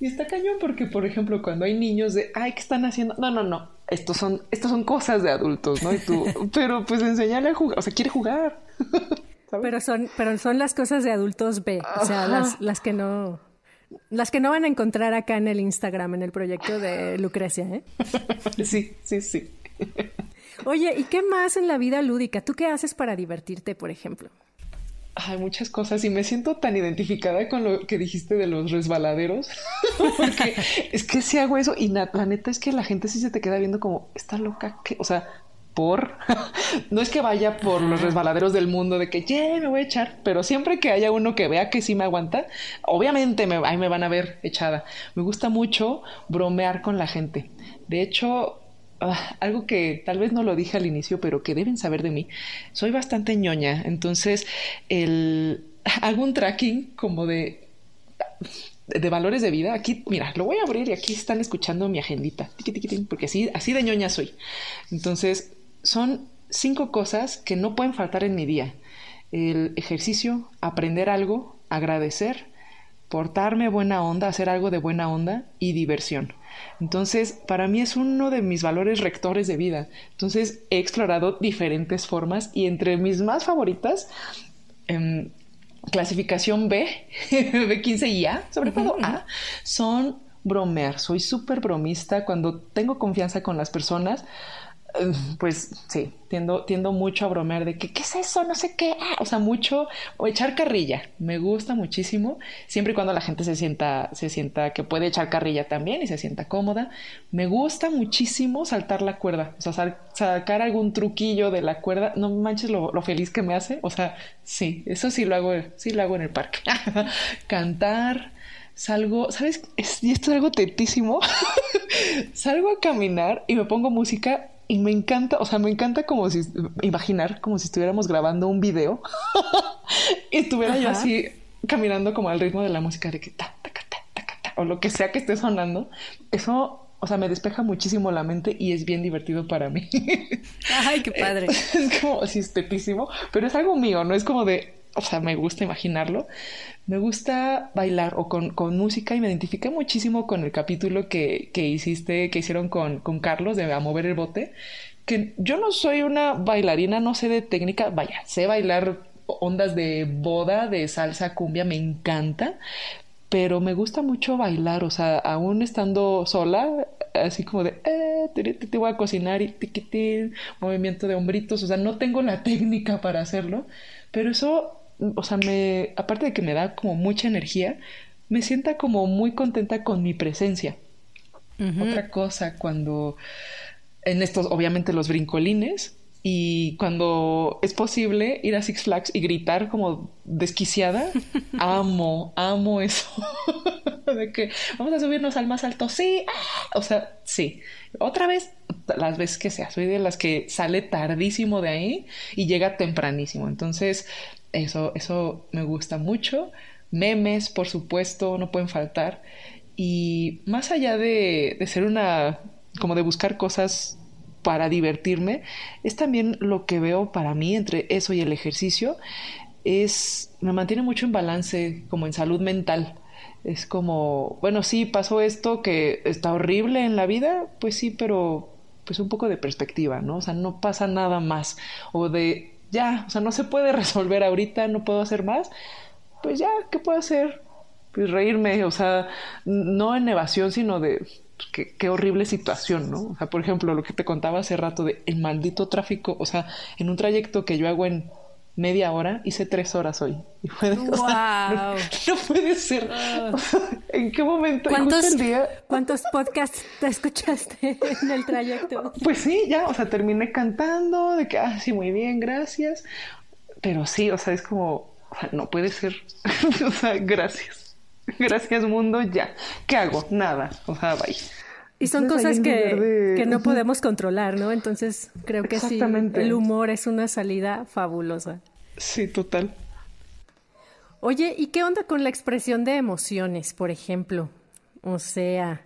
Y está cañón porque, por ejemplo, cuando hay niños de, ay, ¿qué están haciendo? No, no, no, estos son, estos son cosas de adultos, ¿no? Y tú, pero pues enseñale a jugar, o sea, quiere jugar. Pero son, pero son las cosas de adultos B, o sea, las, las que no, las que no van a encontrar acá en el Instagram, en el proyecto de Lucrecia, ¿eh? Sí, sí, sí. Oye, ¿y qué más en la vida lúdica? ¿Tú qué haces para divertirte, por ejemplo? Hay muchas cosas y me siento tan identificada con lo que dijiste de los resbaladeros, porque es que si hago eso y la neta es que la gente sí se te queda viendo como, está loca, que, o sea, por. no es que vaya por los resbaladeros del mundo de que, yeah, me voy a echar, pero siempre que haya uno que vea que sí me aguanta, obviamente me, ahí me van a ver echada. Me gusta mucho bromear con la gente. De hecho, ah, algo que tal vez no lo dije al inicio, pero que deben saber de mí, soy bastante ñoña. Entonces, el, hago un tracking como de de valores de vida. Aquí, mira, lo voy a abrir y aquí están escuchando mi agendita, porque así, así de ñoña soy. Entonces, son cinco cosas que no pueden faltar en mi día. El ejercicio, aprender algo, agradecer, portarme buena onda, hacer algo de buena onda y diversión. Entonces, para mí es uno de mis valores rectores de vida. Entonces, he explorado diferentes formas y entre mis más favoritas, em, clasificación B, B15 y A, sobre todo A, son bromear. Soy súper bromista cuando tengo confianza con las personas pues sí, tiendo, tiendo mucho a bromear de que, ¿qué es eso? No sé qué. Ah, o sea, mucho, o echar carrilla. Me gusta muchísimo, siempre y cuando la gente se sienta, se sienta que puede echar carrilla también y se sienta cómoda. Me gusta muchísimo saltar la cuerda, o sea, sacar algún truquillo de la cuerda. No manches lo, lo, feliz que me hace. O sea, sí, eso sí lo hago, sí lo hago en el parque. Cantar, salgo, ¿sabes? y esto es algo tetísimo. salgo a caminar y me pongo música y me encanta, o sea, me encanta como si, imaginar como si estuviéramos grabando un video y estuviera yo así caminando como al ritmo de la música de que ta, ta, ta, ta, ta, o lo que sea que esté sonando. Eso o sea, me despeja muchísimo la mente y es bien divertido para mí. Ay, qué padre. Es como así estetísimo, pero es algo mío, no es como de, o sea, me gusta imaginarlo. Me gusta bailar o con, con música y me identifiqué muchísimo con el capítulo que, que hiciste, que hicieron con, con Carlos de A Mover el Bote, que yo no soy una bailarina, no sé de técnica, vaya, sé bailar ondas de boda, de salsa, cumbia, me encanta, pero me gusta mucho bailar, o sea, aún estando sola, así como de, eh, te, voy a cocinar y tiquitín, movimiento de hombritos, o sea, no tengo la técnica para hacerlo, pero eso, o sea, me, aparte de que me da como mucha energía, me sienta como muy contenta con mi presencia. Otra cosa, cuando en estos, obviamente, los brincolines, y cuando es posible ir a Six Flags y gritar como desquiciada, amo, amo eso. de que vamos a subirnos al más alto, sí, o sea, sí. Otra vez, las veces que sea, soy de las que sale tardísimo de ahí y llega tempranísimo. Entonces, eso, eso me gusta mucho. Memes, por supuesto, no pueden faltar. Y más allá de, de ser una, como de buscar cosas para divertirme, es también lo que veo para mí entre eso y el ejercicio, es, me mantiene mucho en balance, como en salud mental. Es como, bueno, sí, pasó esto que está horrible en la vida, pues sí, pero pues un poco de perspectiva, ¿no? O sea, no pasa nada más. O de, ya, o sea, no se puede resolver ahorita, no puedo hacer más. Pues ya, ¿qué puedo hacer? Pues reírme, o sea, no en evasión, sino de, qué, horrible situación, ¿no? O sea, por ejemplo, lo que te contaba hace rato de el maldito tráfico, o sea, en un trayecto que yo hago en media hora, hice tres horas hoy. Y fue no, puede ser. Ah. ¿En qué momento? ¿Cuántos, ¿Cuántos podcasts te escuchaste en el trayecto? Pues sí, ya, o sea, terminé cantando, de que, ah, sí, muy bien, gracias. Pero sí, o sea, es como, o sea, no puede ser. o sea, gracias. Gracias mundo, ya. ¿Qué hago? Nada. O sea, bye. Y son cosas que, que, no podemos controlar, ¿no? Entonces creo que sí, el humor es una salida fabulosa. Sí, total. Oye, ¿y qué onda con la expresión de emociones, por ejemplo? O sea,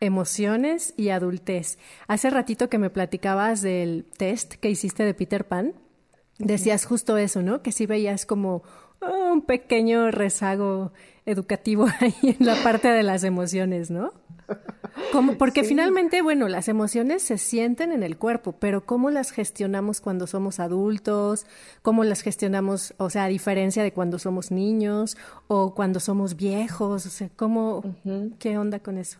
emociones y adultez. Hace ratito que me platicabas del test que hiciste de Peter Pan, decías justo eso, ¿no? Que sí veías como un pequeño rezago educativo ahí en la parte de las emociones, ¿no? Como, porque finalmente, bueno, las emociones se sienten en el cuerpo, pero ¿cómo las gestionamos cuando somos adultos? ¿Cómo las gestionamos, o sea, a diferencia de cuando somos niños o cuando somos viejos? O sea, ¿cómo, qué onda con eso?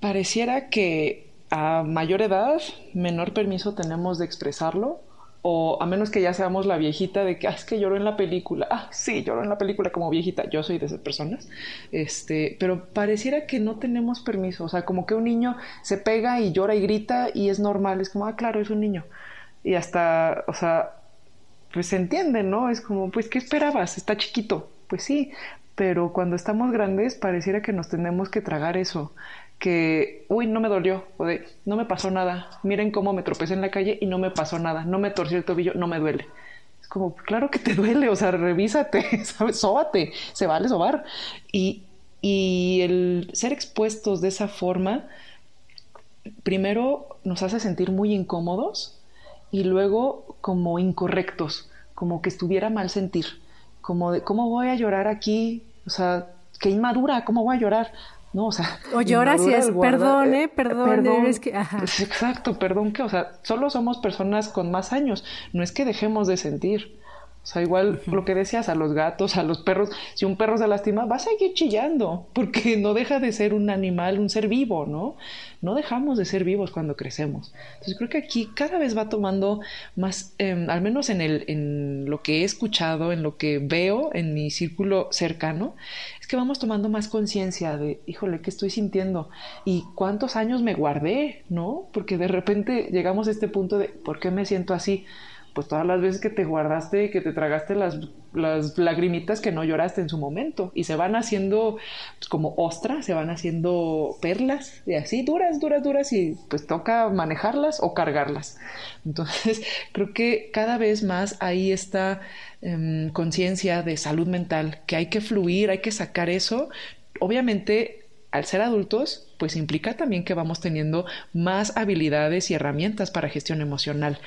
Pareciera que a mayor edad, menor permiso tenemos de expresarlo o a menos que ya seamos la viejita de que ah, es que lloró en la película, ah, sí, lloró en la película como viejita, yo soy de esas personas, este, pero pareciera que no tenemos permiso, o sea, como que un niño se pega y llora y grita y es normal, es como, ah, claro, es un niño, y hasta, o sea, pues se entiende, ¿no? Es como, pues, ¿qué esperabas? Está chiquito, pues sí, pero cuando estamos grandes pareciera que nos tenemos que tragar eso que, uy, no me dolió, o de, no me pasó nada, miren cómo me tropecé en la calle y no me pasó nada, no me torcí el tobillo, no me duele. Es como, claro que te duele, o sea, revísate, ¿sabes? Sóbate, se vale sobar. Y, y el ser expuestos de esa forma, primero nos hace sentir muy incómodos y luego como incorrectos, como que estuviera mal sentir, como de, ¿cómo voy a llorar aquí? O sea, qué inmadura, ¿cómo voy a llorar? ¿No? O sea, o lloras y es, perdón, eh, perdón, que, Exacto, perdón que, o sea, solo somos personas con más años, no es que dejemos de sentir. O sea, igual lo que decías a los gatos, a los perros, si un perro se lastima, va a seguir chillando, porque no deja de ser un animal, un ser vivo, ¿no? No dejamos de ser vivos cuando crecemos. Entonces creo que aquí cada vez va tomando más, em, al menos en, el, en lo que he escuchado, en lo que veo en mi círculo cercano, es que vamos tomando más conciencia de, híjole, ¿qué estoy sintiendo? ¿Y cuántos años me guardé? ¿No? Porque de repente llegamos a este punto de, ¿por qué me siento así? Pues todas las veces que te guardaste, que te tragaste las, las lagrimitas que no lloraste en su momento y se van haciendo pues, como ostras, se van haciendo perlas y así duras, duras, duras y pues toca manejarlas o cargarlas. Entonces creo que cada vez más hay esta em, conciencia de salud mental, que hay que fluir, hay que sacar eso. Obviamente al ser adultos, pues implica también que vamos teniendo más habilidades y herramientas para gestión emocional,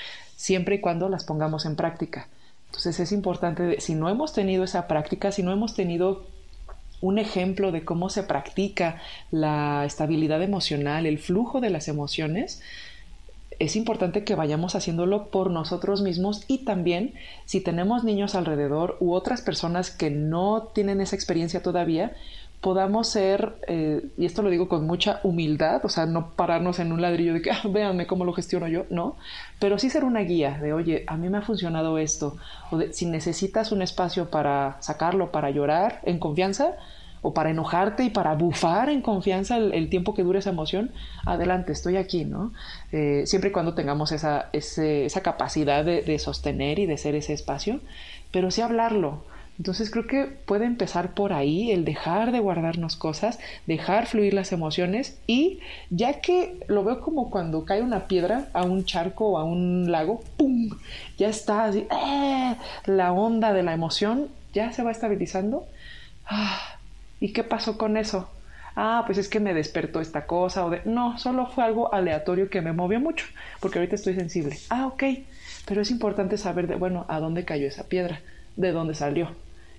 siempre y cuando las pongamos en práctica. Entonces es importante, si no hemos tenido esa práctica, si no hemos tenido un ejemplo de cómo se practica la estabilidad emocional, el flujo de las emociones, es importante que vayamos haciéndolo por nosotros mismos y también si tenemos niños alrededor u otras personas que no tienen esa experiencia todavía, podamos ser, eh, y esto lo digo con mucha humildad, o sea, no pararnos en un ladrillo de que, ah, véanme cómo lo gestiono yo, no, pero sí ser una guía de, oye, a mí me ha funcionado esto, o de, si necesitas un espacio para sacarlo, para llorar en confianza, o para enojarte y para bufar en confianza el, tiempo que dure esa emoción, adelante, estoy aquí, ¿no? Eh, siempre y cuando tengamos esa, esa capacidad de, de sostener y de ser ese espacio, pero sí hablarlo, entonces creo que puede empezar por ahí el dejar de guardarnos cosas, dejar fluir las emociones y ya que lo veo como cuando cae una piedra a un charco o a un lago, ¡pum! Ya está así, ¡eh! la onda de la emoción ya se va estabilizando. Ah, ¿Y qué pasó con eso? Ah, pues es que me despertó esta cosa o de... No, solo fue algo aleatorio que me movió mucho, porque ahorita estoy sensible. Ah, ok, pero es importante saber de, bueno, a dónde cayó esa piedra, de dónde salió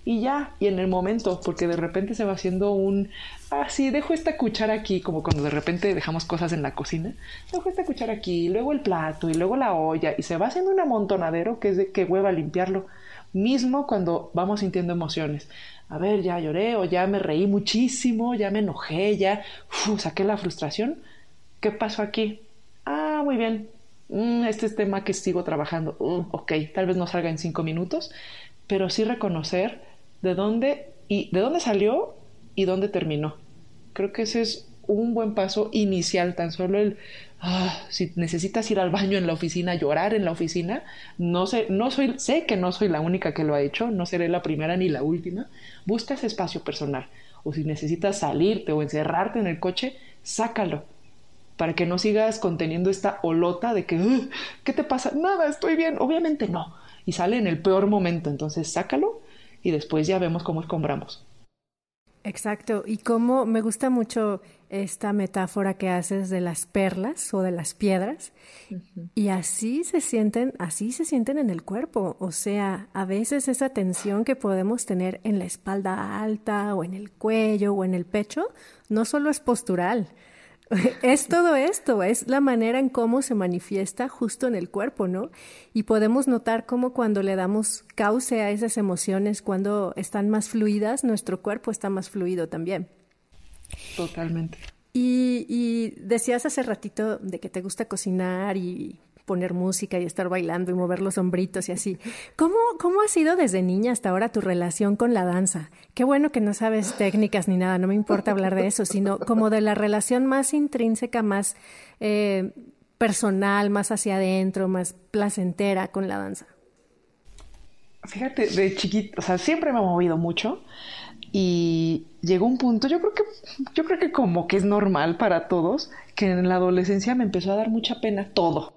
y ya, y en el momento, porque de repente se va haciendo un, ah, sí, dejo esta cuchara aquí, como cuando de repente dejamos cosas en la cocina, dejo esta cuchara aquí, luego el plato, y luego la olla, y se va haciendo un amontonadero que es de que hueva limpiarlo, mismo cuando vamos sintiendo emociones. A ver, ya lloré, o ya me reí muchísimo, ya me enojé, ya saqué la frustración. ¿Qué pasó aquí? Ah, muy bien. Mm, este es tema que sigo trabajando. Uh, ok, tal vez no salga en cinco minutos, pero sí reconocer de dónde y de dónde salió y dónde terminó. Creo que ese es un buen paso inicial, tan solo el ah, si necesitas ir al baño en la oficina, llorar en la oficina, no sé, no soy, sé que no soy la única que lo ha hecho, no seré la primera ni la última. Busca ese espacio personal. O si necesitas salirte o encerrarte en el coche, sácalo. Para que no sigas conteniendo esta olota de que, ¿qué te pasa? Nada, estoy bien. Obviamente no. Y sale en el peor momento. Entonces, sácalo y después ya vemos cómo escombramos. Exacto, y cómo me gusta mucho esta metáfora que haces de las perlas o de las piedras, y así se sienten, así se sienten en el cuerpo, o sea, a veces esa tensión que podemos tener en la espalda alta o en el cuello o en el pecho, no solo es postural, es todo esto, es la manera en cómo se manifiesta justo en el cuerpo, ¿no? Y podemos notar cómo cuando le damos cauce a esas emociones, cuando están más fluidas, nuestro cuerpo está más fluido también. Totalmente. Y, y decías hace ratito de que te gusta cocinar y poner música y estar bailando y mover los hombritos y así. ¿Cómo, ¿Cómo ha sido desde niña hasta ahora tu relación con la danza? Qué bueno que no sabes técnicas ni nada, no me importa hablar de eso, sino como de la relación más intrínseca, más eh, personal, más hacia adentro, más placentera con la danza. Fíjate, de chiquito, o sea, siempre me ha movido mucho y llegó un punto, yo creo que, yo creo que como que es normal para todos, que en la adolescencia me empezó a dar mucha pena todo.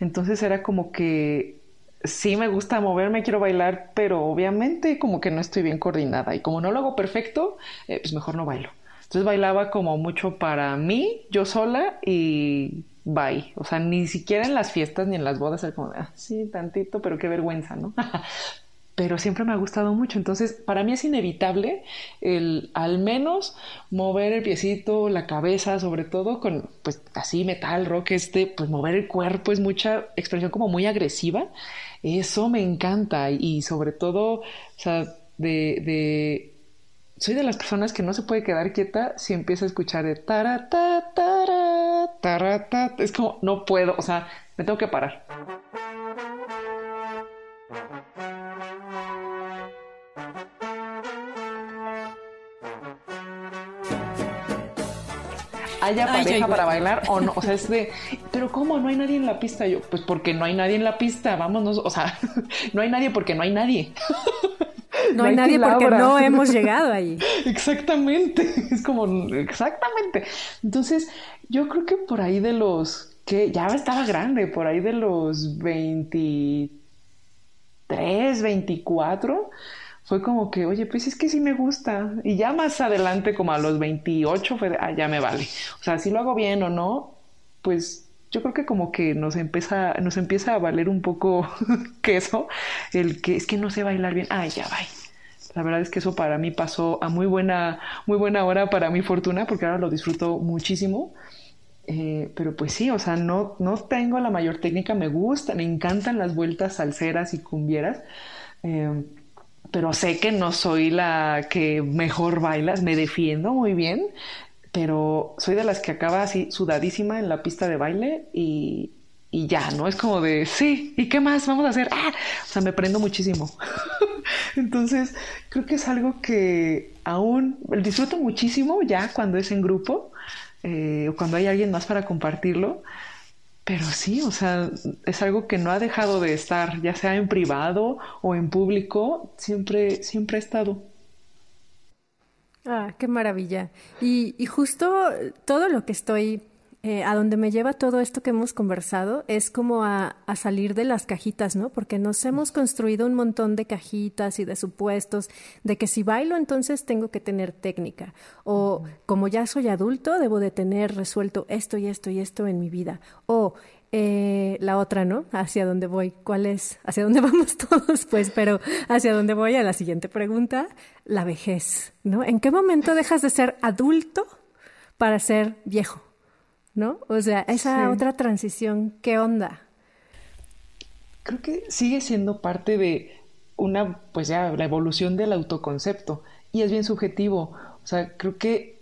Entonces era como que sí me gusta moverme, quiero bailar, pero obviamente como que no estoy bien coordinada y como no lo hago perfecto, eh, pues mejor no bailo. Entonces bailaba como mucho para mí, yo sola y bye. O sea, ni siquiera en las fiestas ni en las bodas era como, ah, sí, tantito, pero qué vergüenza, ¿no? pero siempre me ha gustado mucho. Entonces, para mí es inevitable el al menos mover el piecito, la cabeza, sobre todo con, pues así, metal, rock, este, pues mover el cuerpo es mucha expresión como muy agresiva. Eso me encanta y sobre todo, o sea, de, de soy de las personas que no se puede quedar quieta si empieza a escuchar de ta ta Es como, no puedo, o sea, me tengo que parar. Haya pareja para bailar o no. O sea, es de, pero ¿cómo? No hay nadie en la pista. Yo, pues porque no hay nadie en la pista, vámonos. O sea, no hay nadie porque no hay nadie. No, hay, nadie porque no hemos llegado ahí. Exactamente, es como, exactamente. Entonces, yo creo que por ahí de los, que ya estaba grande, por ahí de los 23, 24, fue como que, oye, pues es que sí me gusta. Y ya más adelante, como a los 28, fue, ah, ya me vale. O sea, si lo hago bien o no, pues yo creo que como que nos empieza, nos empieza a valer un poco queso el que es que no sé bailar bien. Ay, ya va. La verdad es que eso para mí pasó a muy buena, muy buena hora para mi fortuna, porque ahora lo disfruto muchísimo. Eh, pero pues sí, o sea, no, no tengo la mayor técnica, me gusta, me encantan las vueltas salseras y cumbieras. Eh, pero sé que no soy la que mejor bailas, me defiendo muy bien, pero soy de las que acaba así sudadísima en la pista de baile y, y ya, ¿no? Es como de, sí, ¿y qué más vamos a hacer? Ah, o sea, me prendo muchísimo. Entonces, creo que es algo que aún disfruto muchísimo ya cuando es en grupo eh, o cuando hay alguien más para compartirlo. Pero sí, o sea, es algo que no ha dejado de estar, ya sea en privado o en público, siempre, siempre ha estado. Ah, qué maravilla. Y, y justo todo lo que estoy eh, a donde me lleva todo esto que hemos conversado es como a, salir de las cajitas, ¿no? Porque nos hemos construido un montón de cajitas y de supuestos de que si bailo entonces tengo que tener técnica o como ya soy adulto debo de tener resuelto esto y esto y esto en mi vida o eh, la otra, ¿no? Hacia dónde voy, ¿cuál es? Hacia dónde vamos todos, pues, pero hacia dónde voy a la siguiente pregunta, la vejez, ¿no? ¿En qué momento dejas de ser adulto para ser viejo? ¿No? O sea, esa otra transición, ¿qué onda? Creo que sigue siendo parte de una, pues ya, la evolución del autoconcepto y es bien subjetivo. O sea, creo que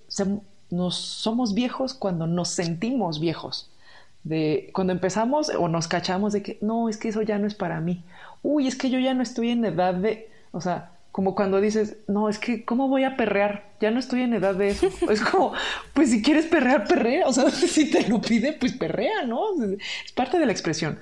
nos somos viejos cuando nos sentimos viejos. De cuando empezamos o nos cachamos de que no, es que eso ya no es para mí. Uy, es que yo ya no estoy en edad de, o sea, como cuando dices, no, es que, ¿cómo voy a perrear? Ya no estoy en edad de eso. Es como, pues si quieres perrear, perrea. O sea, si te lo pide, pues perrea, ¿no? Es parte de la expresión.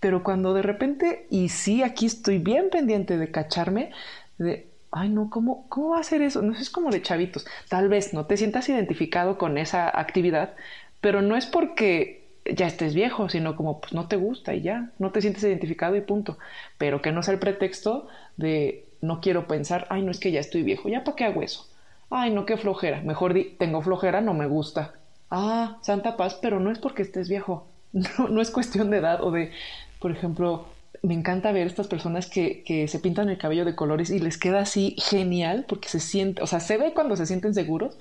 Pero cuando de repente, y sí, aquí estoy bien pendiente de cacharme, de, ay, no, ¿cómo, cómo va a ser eso? No es como de chavitos. Tal vez no te sientas identificado con esa actividad, pero no es porque ya estés viejo, sino como pues no te gusta y ya, no te sientes identificado y punto. Pero que no sea el pretexto de no quiero pensar, ay, no es que ya estoy viejo, ¿ya para qué hago eso? Ay, no, qué flojera. Mejor di, tengo flojera, no me gusta. Ah, santa paz, pero no es porque estés viejo. No, no es cuestión de edad o de, por ejemplo, me encanta ver estas personas que, que, se pintan el cabello de colores y les queda así genial porque se siente, o sea, se ve cuando se sienten seguros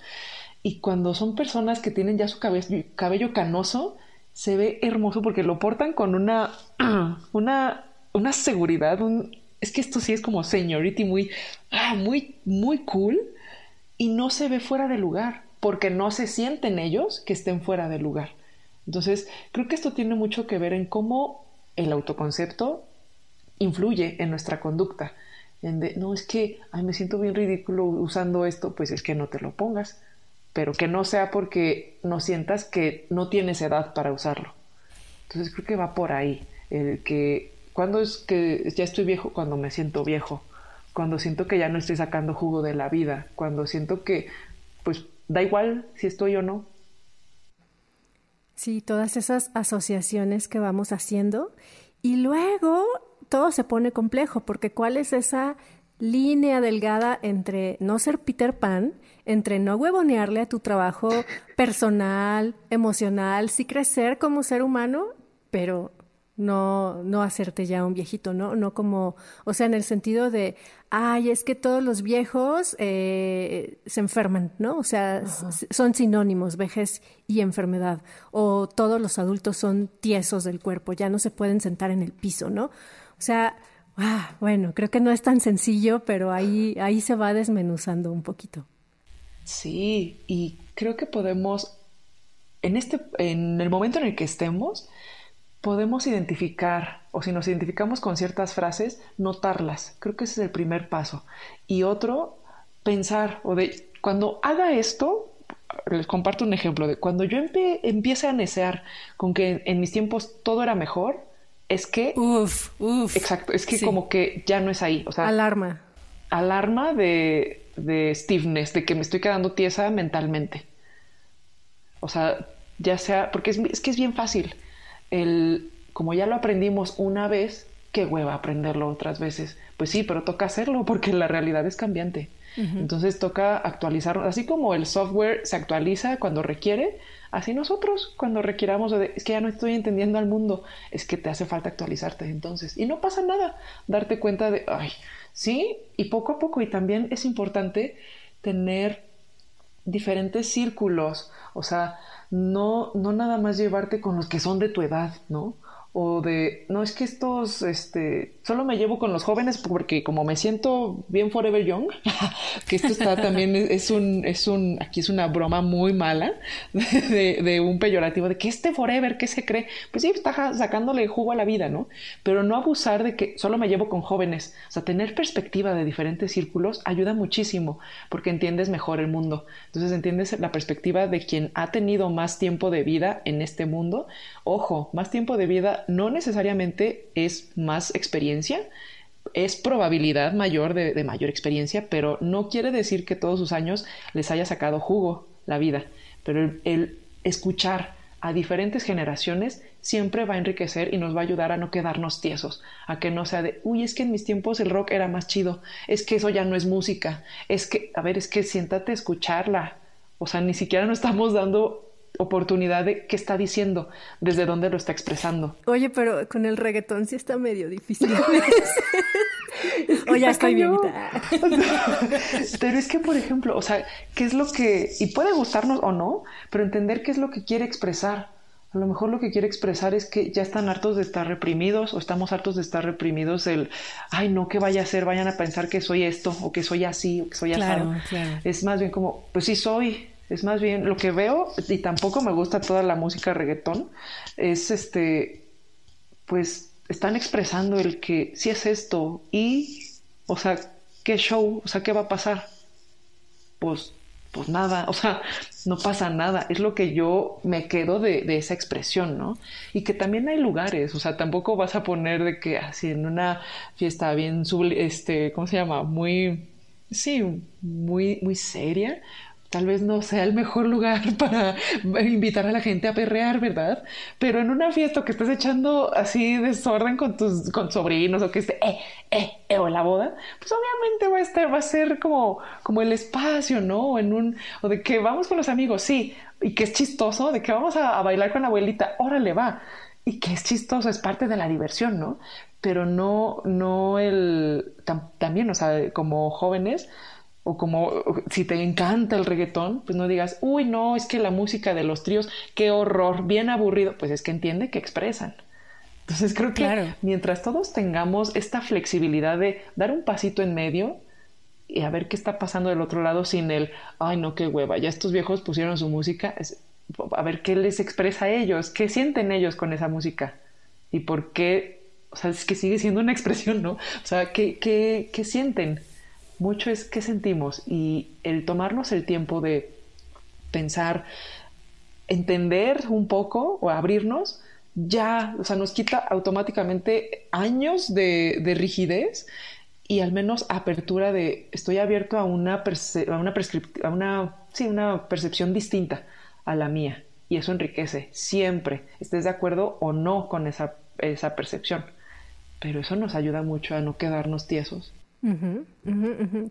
y cuando son personas que tienen ya su cabello, cabello canoso, se ve hermoso porque lo portan con una, una, una seguridad, un, es que esto sí es como señority muy, ah, muy, muy cool y no se ve fuera de lugar porque no se sienten ellos que estén fuera de lugar. Entonces, creo que esto tiene mucho que ver en cómo el autoconcepto influye en nuestra conducta. En de, no, es que, ay, me siento bien ridículo usando esto, pues es que no te lo pongas, pero que no sea porque no sientas que no tienes edad para usarlo. Entonces, creo que va por ahí, el que ¿Cuándo es que ya estoy viejo? Cuando me siento viejo, cuando siento que ya no estoy sacando jugo de la vida, cuando siento que, pues, da igual si estoy o no. Sí, todas esas asociaciones que vamos haciendo y luego todo se pone complejo, porque ¿cuál es esa línea delgada entre no ser Peter Pan, entre no huevonearle a tu trabajo personal, emocional, sí crecer como ser humano, pero no, no hacerte ya un viejito, ¿no? No como, o sea, en el sentido de, ay, es que todos los viejos eh, se enferman, ¿no? O sea, son sinónimos, vejez y enfermedad. O todos los adultos son tiesos del cuerpo, ya no se pueden sentar en el piso, ¿no? O sea, ah, bueno, creo que no es tan sencillo, pero ahí, ahí se va desmenuzando un poquito. Sí, y creo que podemos, en este, en el momento en el que estemos, podemos identificar, o si nos identificamos con ciertas frases, notarlas. Creo que ese es el primer paso. Y otro, pensar, o de, cuando haga esto, les comparto un ejemplo de cuando yo empiece a necear con que en mis tiempos todo era mejor, es que... Uf, uf. Exacto, es que como que ya no es ahí. O sea, alarma. Alarma de, de stiffness, de que me estoy quedando tiesa mentalmente. O sea, ya sea, porque es, es que es bien fácil. El, como ya lo aprendimos una vez, qué hueva aprenderlo otras veces. Pues sí, pero toca hacerlo porque la realidad es cambiante. Entonces toca actualizarlo. Así como el software se actualiza cuando requiere, así nosotros cuando requiramos, es que ya no estoy entendiendo al mundo, es que te hace falta actualizarte entonces. Y no pasa nada, darte cuenta de, ay, sí, y poco a poco. Y también es importante tener diferentes círculos, o sea, no, no nada más llevarte con los que son de tu edad, ¿no? O de, no, es que estos, este, solo me llevo con los jóvenes porque como me siento bien forever young, que esto está también, es un, es un, aquí es una broma muy mala de, de, un peyorativo de que este forever, ¿qué se cree? Pues sí, está sacándole jugo a la vida, ¿no? Pero no abusar de que solo me llevo con jóvenes, o sea, tener perspectiva de diferentes círculos ayuda muchísimo porque entiendes mejor el mundo, entonces entiendes la perspectiva de quien ha tenido más tiempo de vida en este mundo, ojo, más tiempo de vida no necesariamente es más experiencia, es probabilidad mayor de, mayor experiencia, pero no quiere decir que todos sus años les haya sacado jugo la vida. Pero el, escuchar a diferentes generaciones siempre va a enriquecer y nos va a ayudar a no quedarnos tiesos, a que no sea de, uy, es que en mis tiempos el rock era más chido, es que eso ya no es música, es que, a ver, es que siéntate a escucharla. O sea, ni siquiera nos estamos dando oportunidad de qué está diciendo, desde dónde lo está expresando. Oye, pero con el reggaetón sí está medio difícil. Oye, estoy bien. pero es que, por ejemplo, o sea, ¿qué es lo que, y puede gustarnos o no, pero entender qué es lo que quiere expresar. A lo mejor lo que quiere expresar es que ya están hartos de estar reprimidos o estamos hartos de estar reprimidos el, ay, no, ¿qué vaya a hacer? Vayan a pensar que soy esto o que soy así o que soy claro, Es más bien como, pues sí soy, es más bien lo que veo, y tampoco me gusta toda la música reggaetón, es este, pues están expresando el que si es esto y, o sea, ¿qué show? O sea, ¿qué va a pasar? Pues, pues nada, o sea, no pasa nada. Es lo que yo me quedo de, de esa expresión, ¿no? Y que también hay lugares, o sea, tampoco vas a poner de que así en una fiesta bien, este, ¿cómo se llama? Muy, sí, muy, muy seria Tal vez no sea el mejor lugar para invitar a la gente a perrear, ¿verdad? Pero en una fiesta que estés echando así desorden con tus con sobrinos o que esté, eh, eh, eh, o la boda, pues obviamente va a estar, va a ser como, como el espacio, ¿no? En un, o de que vamos con los amigos, sí, y que es chistoso, de que vamos a, bailar con la abuelita, órale, va. Y que es chistoso, es parte de la diversión, ¿no? Pero no, no el, también, o sea, como jóvenes, o como si te encanta el reggaetón, pues no digas, uy, no, es que la música de los tríos, qué horror, bien aburrido, pues es que entiende que expresan. Entonces creo que mientras todos tengamos esta flexibilidad de dar un pasito en medio y a ver qué está pasando del otro lado sin el, ay, no, qué hueva, ya estos viejos pusieron su música, a ver qué les expresa a ellos, qué sienten ellos con esa música y por qué, o sea, es que sigue siendo una expresión, ¿no? O sea, ¿qué, qué, qué sienten? Mucho es qué sentimos y el tomarnos el tiempo de pensar, entender un poco o abrirnos, ya, o sea, nos quita automáticamente años de, rigidez y al menos apertura de estoy abierto a una, a una, a una, sí, una percepción distinta a la mía y eso enriquece siempre, estés de acuerdo o no con esa, esa percepción, pero eso nos ayuda mucho a no quedarnos tiesos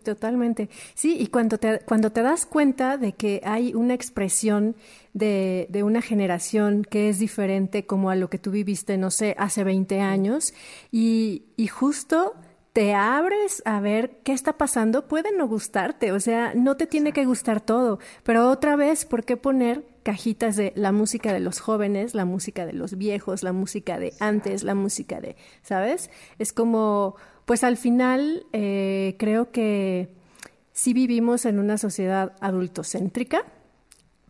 totalmente. Sí, y cuando te, cuando te das cuenta de que hay una expresión de, de, una generación que es diferente como a lo que tú viviste, no sé, hace 20 años, y, y justo te abres a ver qué está pasando, puede no gustarte, o sea, no te tiene que gustar todo, pero otra vez, ¿por qué poner cajitas de la música de los jóvenes, la música de los viejos, la música de antes, la música de, ¿sabes? Es como pues al final eh, creo que sí vivimos en una sociedad adultocéntrica,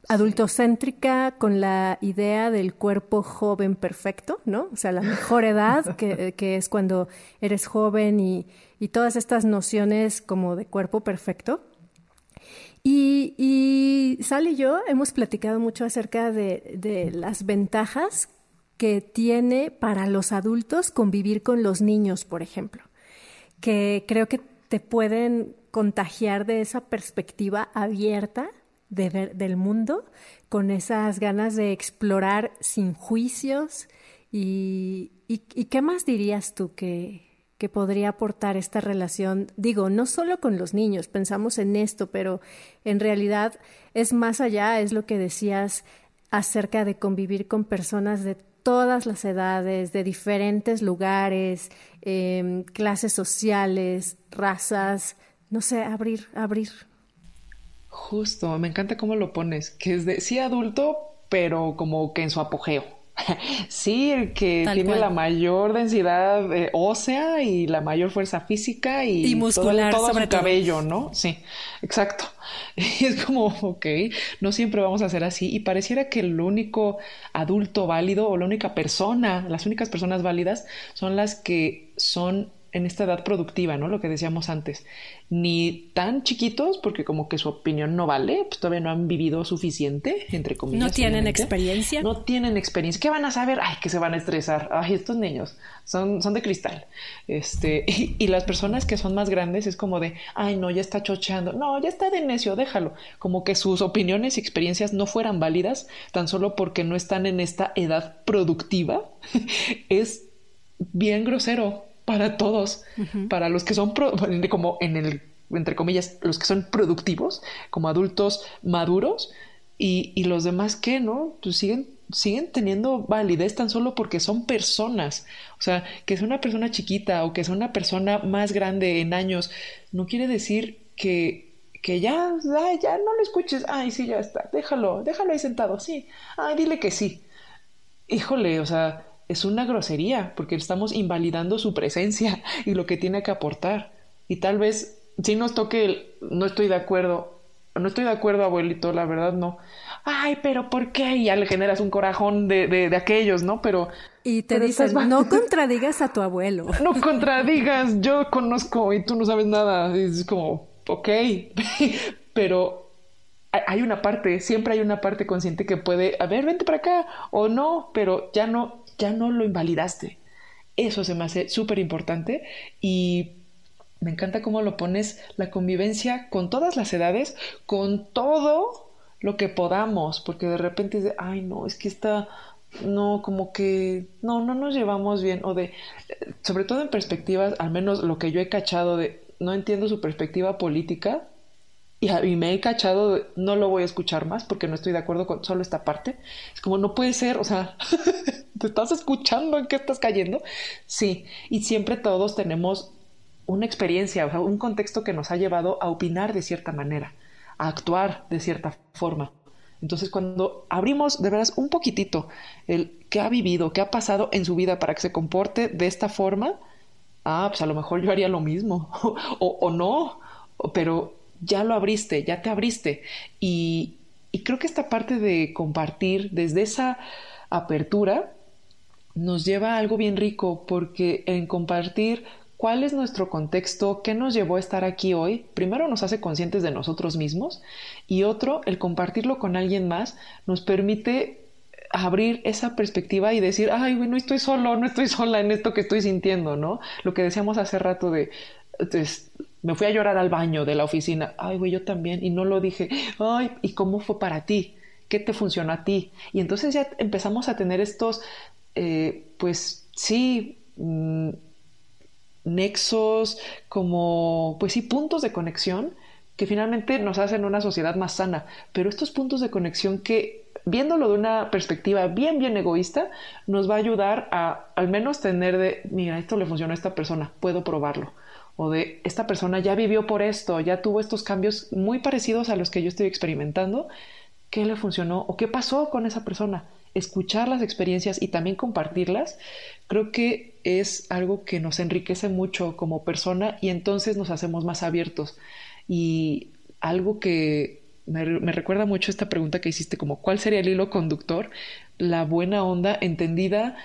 adultocéntrica con la idea del cuerpo joven perfecto, ¿no? O sea, la mejor edad, que, es cuando eres joven y, y, todas estas nociones como de cuerpo perfecto. Y, y Sal y yo hemos platicado mucho acerca de, de las ventajas que tiene para los adultos convivir con los niños, por ejemplo, que creo que te pueden contagiar de esa perspectiva abierta del mundo, con esas ganas de explorar sin juicios. ¿Y, y, y qué más dirías tú que, que podría aportar esta relación? Digo, no solo con los niños, pensamos en esto, pero en realidad es más allá, es lo que decías acerca de convivir con personas de todas las edades, de diferentes lugares, eh, clases sociales, razas, no sé, abrir, abrir. Justo, me encanta cómo lo pones, que es de sí adulto, pero como que en su apogeo. Sí, el que tiene la mayor densidad eh, ósea y la mayor fuerza física y, muscular todo, sobre su cabello, ¿no? Sí, exacto. Y es como, ok, no siempre vamos a ser así. Y pareciera que el único adulto válido o la única persona, las únicas personas válidas son las que son en esta edad productiva, ¿no? Lo que decíamos antes. Ni tan chiquitos, porque como que su opinión no vale, pues todavía no han vivido suficiente, entre comillas. No tienen experiencia. No tienen experiencia. ¿Qué van a saber? Ay, que se van a estresar. Ay, estos niños son, son de cristal. Este, y, las personas que son más grandes es como de, ay, no, ya está chocheando. No, ya está de necio, déjalo. Como que sus opiniones y experiencias no fueran válidas tan solo porque no están en esta edad productiva. es bien grosero para todos, para los que son como en el entre comillas, los que son productivos, como adultos maduros, y, y los demás que no, pues siguen, siguen teniendo validez tan solo porque son personas. O sea, que sea una persona chiquita o que sea una persona más grande en años, no quiere decir que, que ya, ay, ya no lo escuches, ay, sí, ya está, déjalo, déjalo ahí sentado, sí, ay, dile que sí. Híjole, o sea, es una grosería porque estamos invalidando su presencia y lo que tiene que aportar. Y tal vez si nos toque el no estoy de acuerdo, no estoy de acuerdo, abuelito, la verdad no. Ay, pero ¿por qué? Y ya le generas un corajón de, de, aquellos, ¿no? Pero... Y te dicen, no contradigas a tu abuelo. No contradigas, yo conozco y tú no sabes nada. Y es como, ok, pero hay una parte, siempre hay una parte consciente que puede, a ver, vente para acá o no, pero ya no, ya no lo invalidaste. Eso se me hace súper importante y me encanta cómo lo pones, la convivencia con todas las edades, con todo lo que podamos, porque de repente es de, ay, no, es que está, no, como que, no, no nos llevamos bien, o de, sobre todo en perspectivas, al menos lo que yo he cachado de, no entiendo su perspectiva política, y, me he cachado, no lo voy a escuchar más porque no estoy de acuerdo con solo esta parte. Es como, no puede ser, o sea, ¿te estás escuchando en qué estás cayendo? Sí, y siempre todos tenemos una experiencia, o un contexto que nos ha llevado a opinar de cierta manera, a actuar de cierta forma. Entonces, cuando abrimos de veras un poquitito el qué ha vivido, qué ha pasado en su vida para que se comporte de esta forma, ah, pues a lo mejor yo haría lo mismo, o no, pero ya lo abriste, ya te abriste. Y, creo que esta parte de compartir desde esa apertura nos lleva a algo bien rico, porque en compartir cuál es nuestro contexto, qué nos llevó a estar aquí hoy, primero nos hace conscientes de nosotros mismos y otro, el compartirlo con alguien más nos permite abrir esa perspectiva y decir, ay, no estoy solo, no estoy sola en esto que estoy sintiendo, ¿no? Lo que decíamos hace rato de, me fui a llorar al baño de la oficina. Ay, güey, yo también. Y no lo dije. Ay, ¿y cómo fue para ti? ¿Qué te funcionó a ti? Y entonces ya empezamos a tener estos, eh, pues sí, mm, nexos, como, pues sí, puntos de conexión que finalmente nos hacen una sociedad más sana. Pero estos puntos de conexión que, viéndolo de una perspectiva bien, bien egoísta, nos va a ayudar a al menos tener de, mira, esto le funcionó a esta persona, puedo probarlo o de esta persona ya vivió por esto, ya tuvo estos cambios muy parecidos a los que yo estoy experimentando, ¿qué le funcionó o qué pasó con esa persona? Escuchar las experiencias y también compartirlas, creo que es algo que nos enriquece mucho como persona y entonces nos hacemos más abiertos. Y algo que me, recuerda mucho esta pregunta que hiciste, como ¿cuál sería el hilo conductor? La buena onda entendida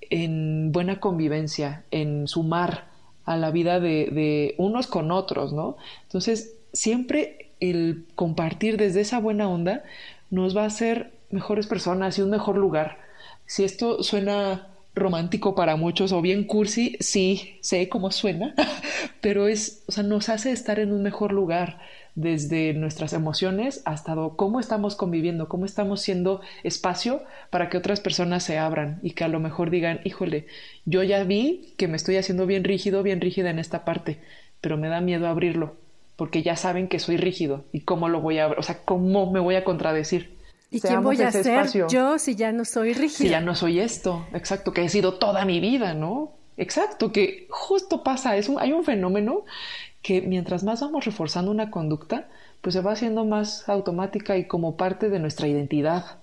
en buena convivencia, en sumar, a la vida de, unos con otros, ¿no? Entonces, siempre el compartir desde esa buena onda nos va a hacer mejores personas y un mejor lugar. Si esto suena romántico para muchos o bien cursi, sí, sé cómo suena, pero es, o sea, nos hace estar en un mejor lugar desde nuestras emociones hasta cómo estamos conviviendo, cómo estamos siendo espacio para que otras personas se abran y que a lo mejor digan, híjole, yo ya vi que me estoy haciendo bien rígido, bien rígida en esta parte, pero me da miedo abrirlo, porque ya saben que soy rígido y cómo lo voy a, o sea, cómo me voy a contradecir. ¿Y quién voy a ser yo si ya no soy rígida? Si ya no soy esto, exacto, que he sido toda mi vida, ¿no? Exacto, que justo pasa, es hay un fenómeno que mientras más vamos reforzando una conducta, pues se va haciendo más automática y como parte de nuestra identidad.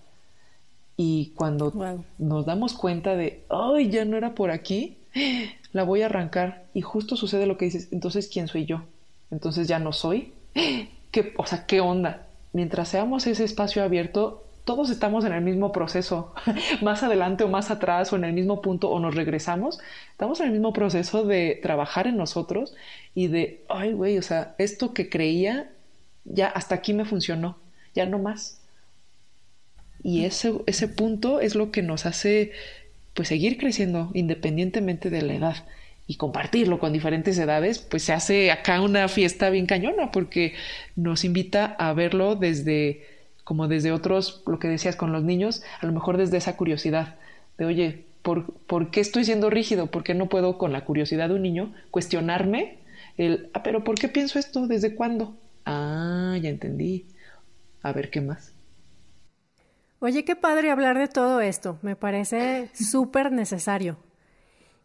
Y cuando nos damos cuenta de, ay, ya no era por aquí, la voy a arrancar y justo sucede lo que dices, entonces, ¿quién soy yo? Entonces ya no soy. ¿Qué, o sea, ¿qué onda? Mientras seamos ese espacio abierto, todos estamos en el mismo proceso, más adelante o más atrás o en el mismo punto o nos regresamos, estamos en el mismo proceso de trabajar en nosotros y de, ay, güey, o sea, esto que creía, ya hasta aquí me funcionó, ya no más. Y ese, ese punto es lo que nos hace, pues, seguir creciendo independientemente de la edad y compartirlo con diferentes edades, pues se hace acá una fiesta bien cañona porque nos invita a verlo desde como desde otros, lo que decías con los niños, a lo mejor desde esa curiosidad de, oye, ¿por, ¿por qué estoy siendo rígido? ¿Por qué no puedo, con la curiosidad de un niño, cuestionarme el, ah, pero ¿por qué pienso esto? ¿Desde cuándo? Ah, ya entendí. A ver, ¿qué más? Oye, qué padre hablar de todo esto. Me parece súper necesario.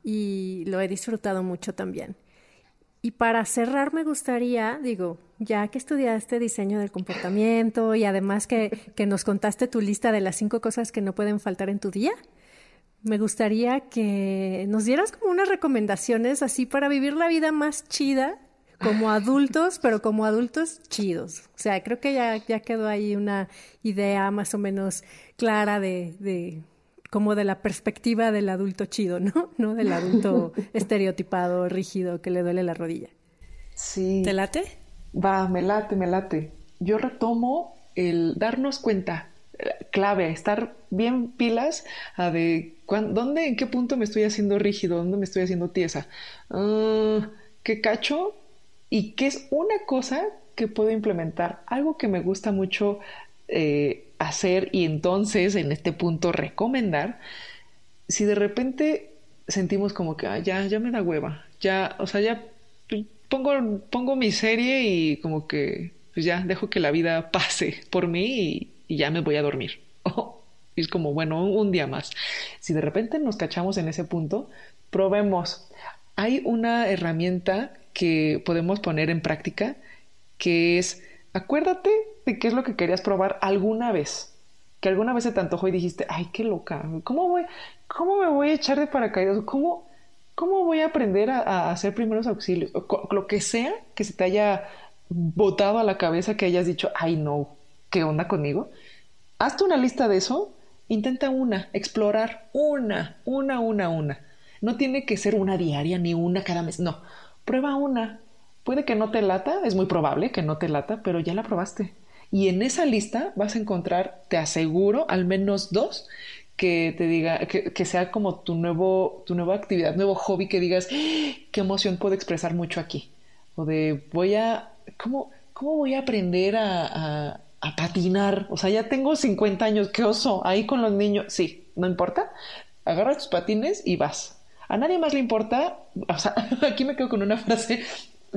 Y lo he disfrutado mucho también. Y para cerrar me gustaría, digo, ya que estudiaste diseño del comportamiento y además que, que, nos contaste tu lista de las cinco cosas que no pueden faltar en tu día, me gustaría que nos dieras como unas recomendaciones así para vivir la vida más chida como adultos, pero como adultos chidos. O sea, creo que ya, ya quedó ahí una idea más o menos clara de, de como de la perspectiva del adulto chido, ¿no? No del adulto estereotipado, rígido, que le duele la rodilla. Sí. ¿Te late? Va, me late, me late. Yo retomo el darnos cuenta, eh, clave, estar bien pilas a de dónde, en qué punto me estoy haciendo rígido, dónde me estoy haciendo tiesa, ah, qué cacho y qué es una cosa que puedo implementar. Algo que me gusta mucho eh, hacer y entonces en este punto recomendar, si de repente sentimos como que ya, ya me da hueva, ya, o sea, ya pongo, pongo mi serie y como que pues ya dejo que la vida pase por mí y, ya me voy a dormir. y es como, bueno, un día más. Si de repente nos cachamos en ese punto, probemos. Hay una herramienta que podemos poner en práctica que es, acuérdate de qué es lo que querías probar alguna vez. Que alguna vez se te antojó y dijiste, ay, qué loca, ¿cómo, voy, cómo me voy a echar de paracaídas? ¿Cómo, cómo voy a aprender a, hacer primeros auxilios? lo que sea que se te haya botado a la cabeza, que hayas dicho, ay, no, ¿qué onda conmigo? Hazte una lista de eso, intenta una, explorar una, una, una, una. No tiene que ser una diaria ni una cada mes, no, prueba una. Puede que no te lata, es muy probable que no te lata, pero ya la probaste. Y en esa lista vas a encontrar, te aseguro, al menos dos que te diga, que, sea como tu nuevo, tu nueva actividad, nuevo hobby, que digas, ¡Ah! qué emoción puedo expresar mucho aquí. O de voy a, ¿cómo, cómo voy a aprender a, a, patinar? O sea, ya tengo 50 años, qué oso, ahí con los niños, sí, no importa, agarra tus patines y vas. A nadie más le importa, o sea, aquí me quedo con una frase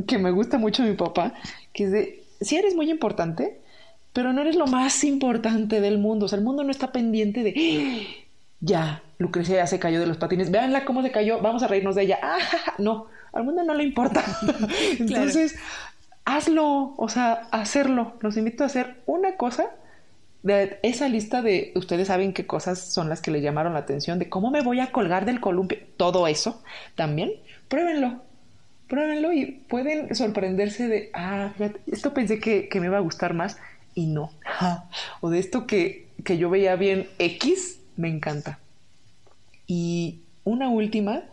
que me gusta mucho mi papá, que es de, si eres muy importante, pero no eres lo más importante del mundo. O sea, el mundo no está pendiente de, ¡Ah! ya, Lucrecia ya se cayó de los patines, véanla cómo se cayó, vamos a reírnos de ella. Ah, no, al mundo no le importa. Entonces, hazlo, o sea, hacerlo. Los invito a hacer una cosa de esa lista de, ustedes saben qué cosas son las que le llamaron la atención, de cómo me voy a colgar del columpio, todo eso también, pruébenlo, pruébenlo y pueden sorprenderse de, ah, esto pensé que, que me iba a gustar más y no. o de esto que, que yo veía bien X, me encanta. Y una última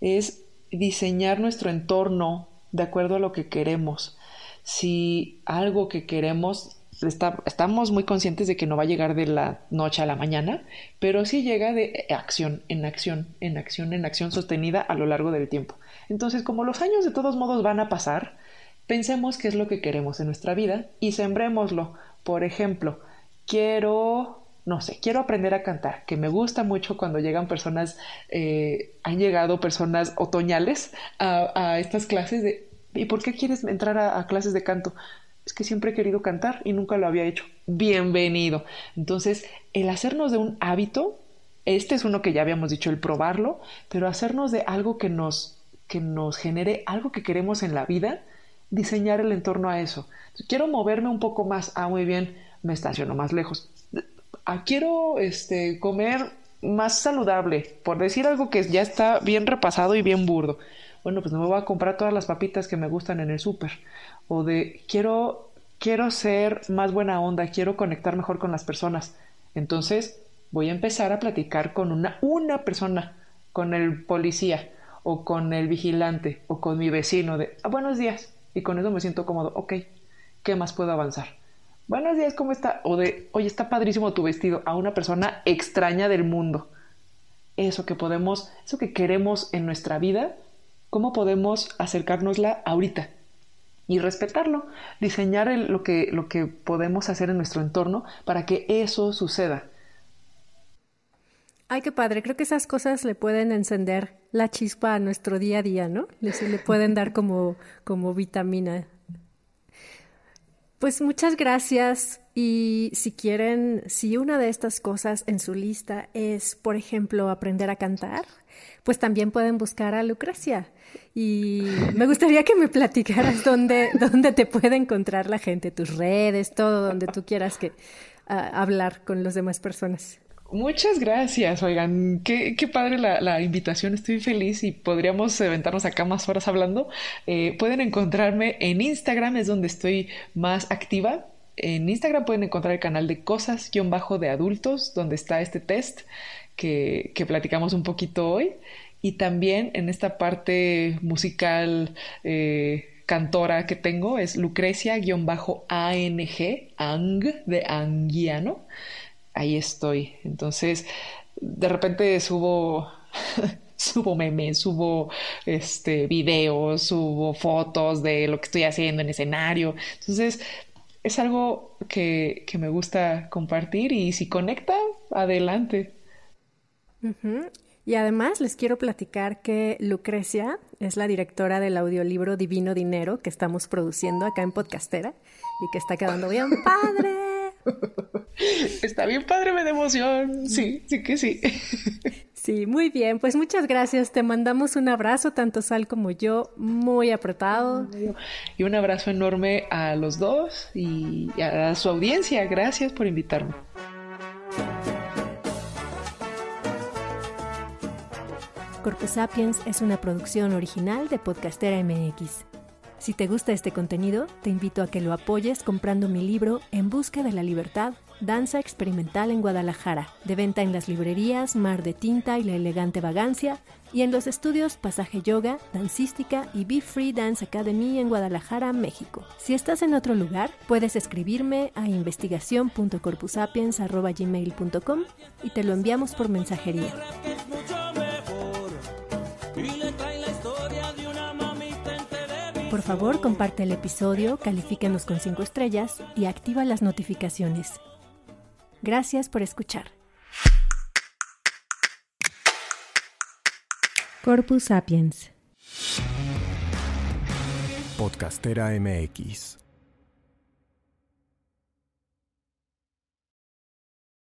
es diseñar nuestro entorno de acuerdo a lo que queremos. si algo que queremos estamos muy conscientes de que no va a llegar de la noche a la mañana, pero sí llega de acción en acción, en acción, en acción sostenida a lo largo del tiempo. Entonces, como los años de todos modos van a pasar, pensemos qué es lo que queremos en nuestra vida y sembrémoslo. Por ejemplo, quiero, no sé, quiero aprender a cantar, que me gusta mucho cuando llegan personas, eh, han llegado personas otoñales a, estas clases de, ¿y por qué quieres entrar a clases de canto? es que siempre he querido cantar y nunca lo había hecho. Bienvenido. Entonces, el hacernos de un hábito, este es uno que ya habíamos dicho, el probarlo, pero hacernos de algo que nos, que nos genere algo que queremos en la vida, diseñar el entorno a eso. Quiero moverme un poco más. Ah, muy bien, me estaciono más lejos. Ah, quiero este, comer más saludable, por decir algo que ya está bien repasado y bien burdo. Bueno, pues no me voy a comprar todas las papitas que me gustan en el súper o de quiero, quiero ser más buena onda, quiero conectar mejor con las personas. Entonces voy a empezar a platicar con una, una persona, con el policía o con el vigilante o con mi vecino de ah, buenos días y con eso me siento cómodo, ok, ¿qué más puedo avanzar? Buenos días, ¿cómo está? O de, oye, está padrísimo tu vestido a una persona extraña del mundo. Eso que podemos, eso que queremos en nuestra vida, ¿cómo podemos acercárnosla ahorita? y respetarlo, diseñar lo, que, lo que podemos hacer en nuestro entorno para que eso suceda. Ay, qué padre. Creo que esas cosas le pueden encender la chispa a nuestro día a día, ¿no? Le, pueden dar como, como vitamina. Pues muchas gracias. Y si quieren, si una de estas cosas en su lista es, por ejemplo, aprender a cantar, pues también pueden buscar a Lucrecia. Y me gustaría que me platicaras dónde, dónde te puede encontrar la gente, tus redes, todo donde tú quieras que ah, hablar con las demás personas. Muchas gracias, oigan, qué, padre la, invitación, estoy feliz y podríamos aventarnos acá más horas hablando. Eh, pueden encontrarme en Instagram, es donde estoy más activa. En Instagram pueden encontrar el canal de cosas-de adultos, donde está este test que, que platicamos un poquito hoy y también en esta parte musical eh, cantora que tengo es Lucrecia-ANG, Ang de Anguiano. Ahí estoy. Entonces, de repente subo subo memes, subo este videos, subo fotos de lo que estoy haciendo en escenario. Entonces, es algo que, que me gusta compartir y si conecta, adelante. Y además les quiero platicar que Lucrecia es la directora del audiolibro Divino Dinero que estamos produciendo acá en Podcastera y que está quedando bien padre. Está bien padre, me da emoción. Sí, sí que sí. Sí, muy bien. Pues muchas gracias. Te mandamos un abrazo, tanto Sal como yo, muy apretado. Y un abrazo enorme a los dos y a su audiencia. Gracias por invitarme. Corpus Sapiens es una producción original de Podcastera MX. Si te gusta este contenido, te invito a que lo apoyes comprando mi libro En Busca de la Libertad, Danza Experimental en Guadalajara, de venta en las librerías Mar de Tinta y La Elegante Vagancia, y en los estudios Pasaje Yoga, Dancística y Be Free Dance Academy en Guadalajara, México. Si estás en otro lugar, puedes escribirme a investigación.corpusapiens.gmail.com y te lo enviamos por mensajería. Por favor, comparte el episodio, califícanos con 5 estrellas y activa las notificaciones. Gracias por escuchar. Corpus Sapiens. Podcastera MX.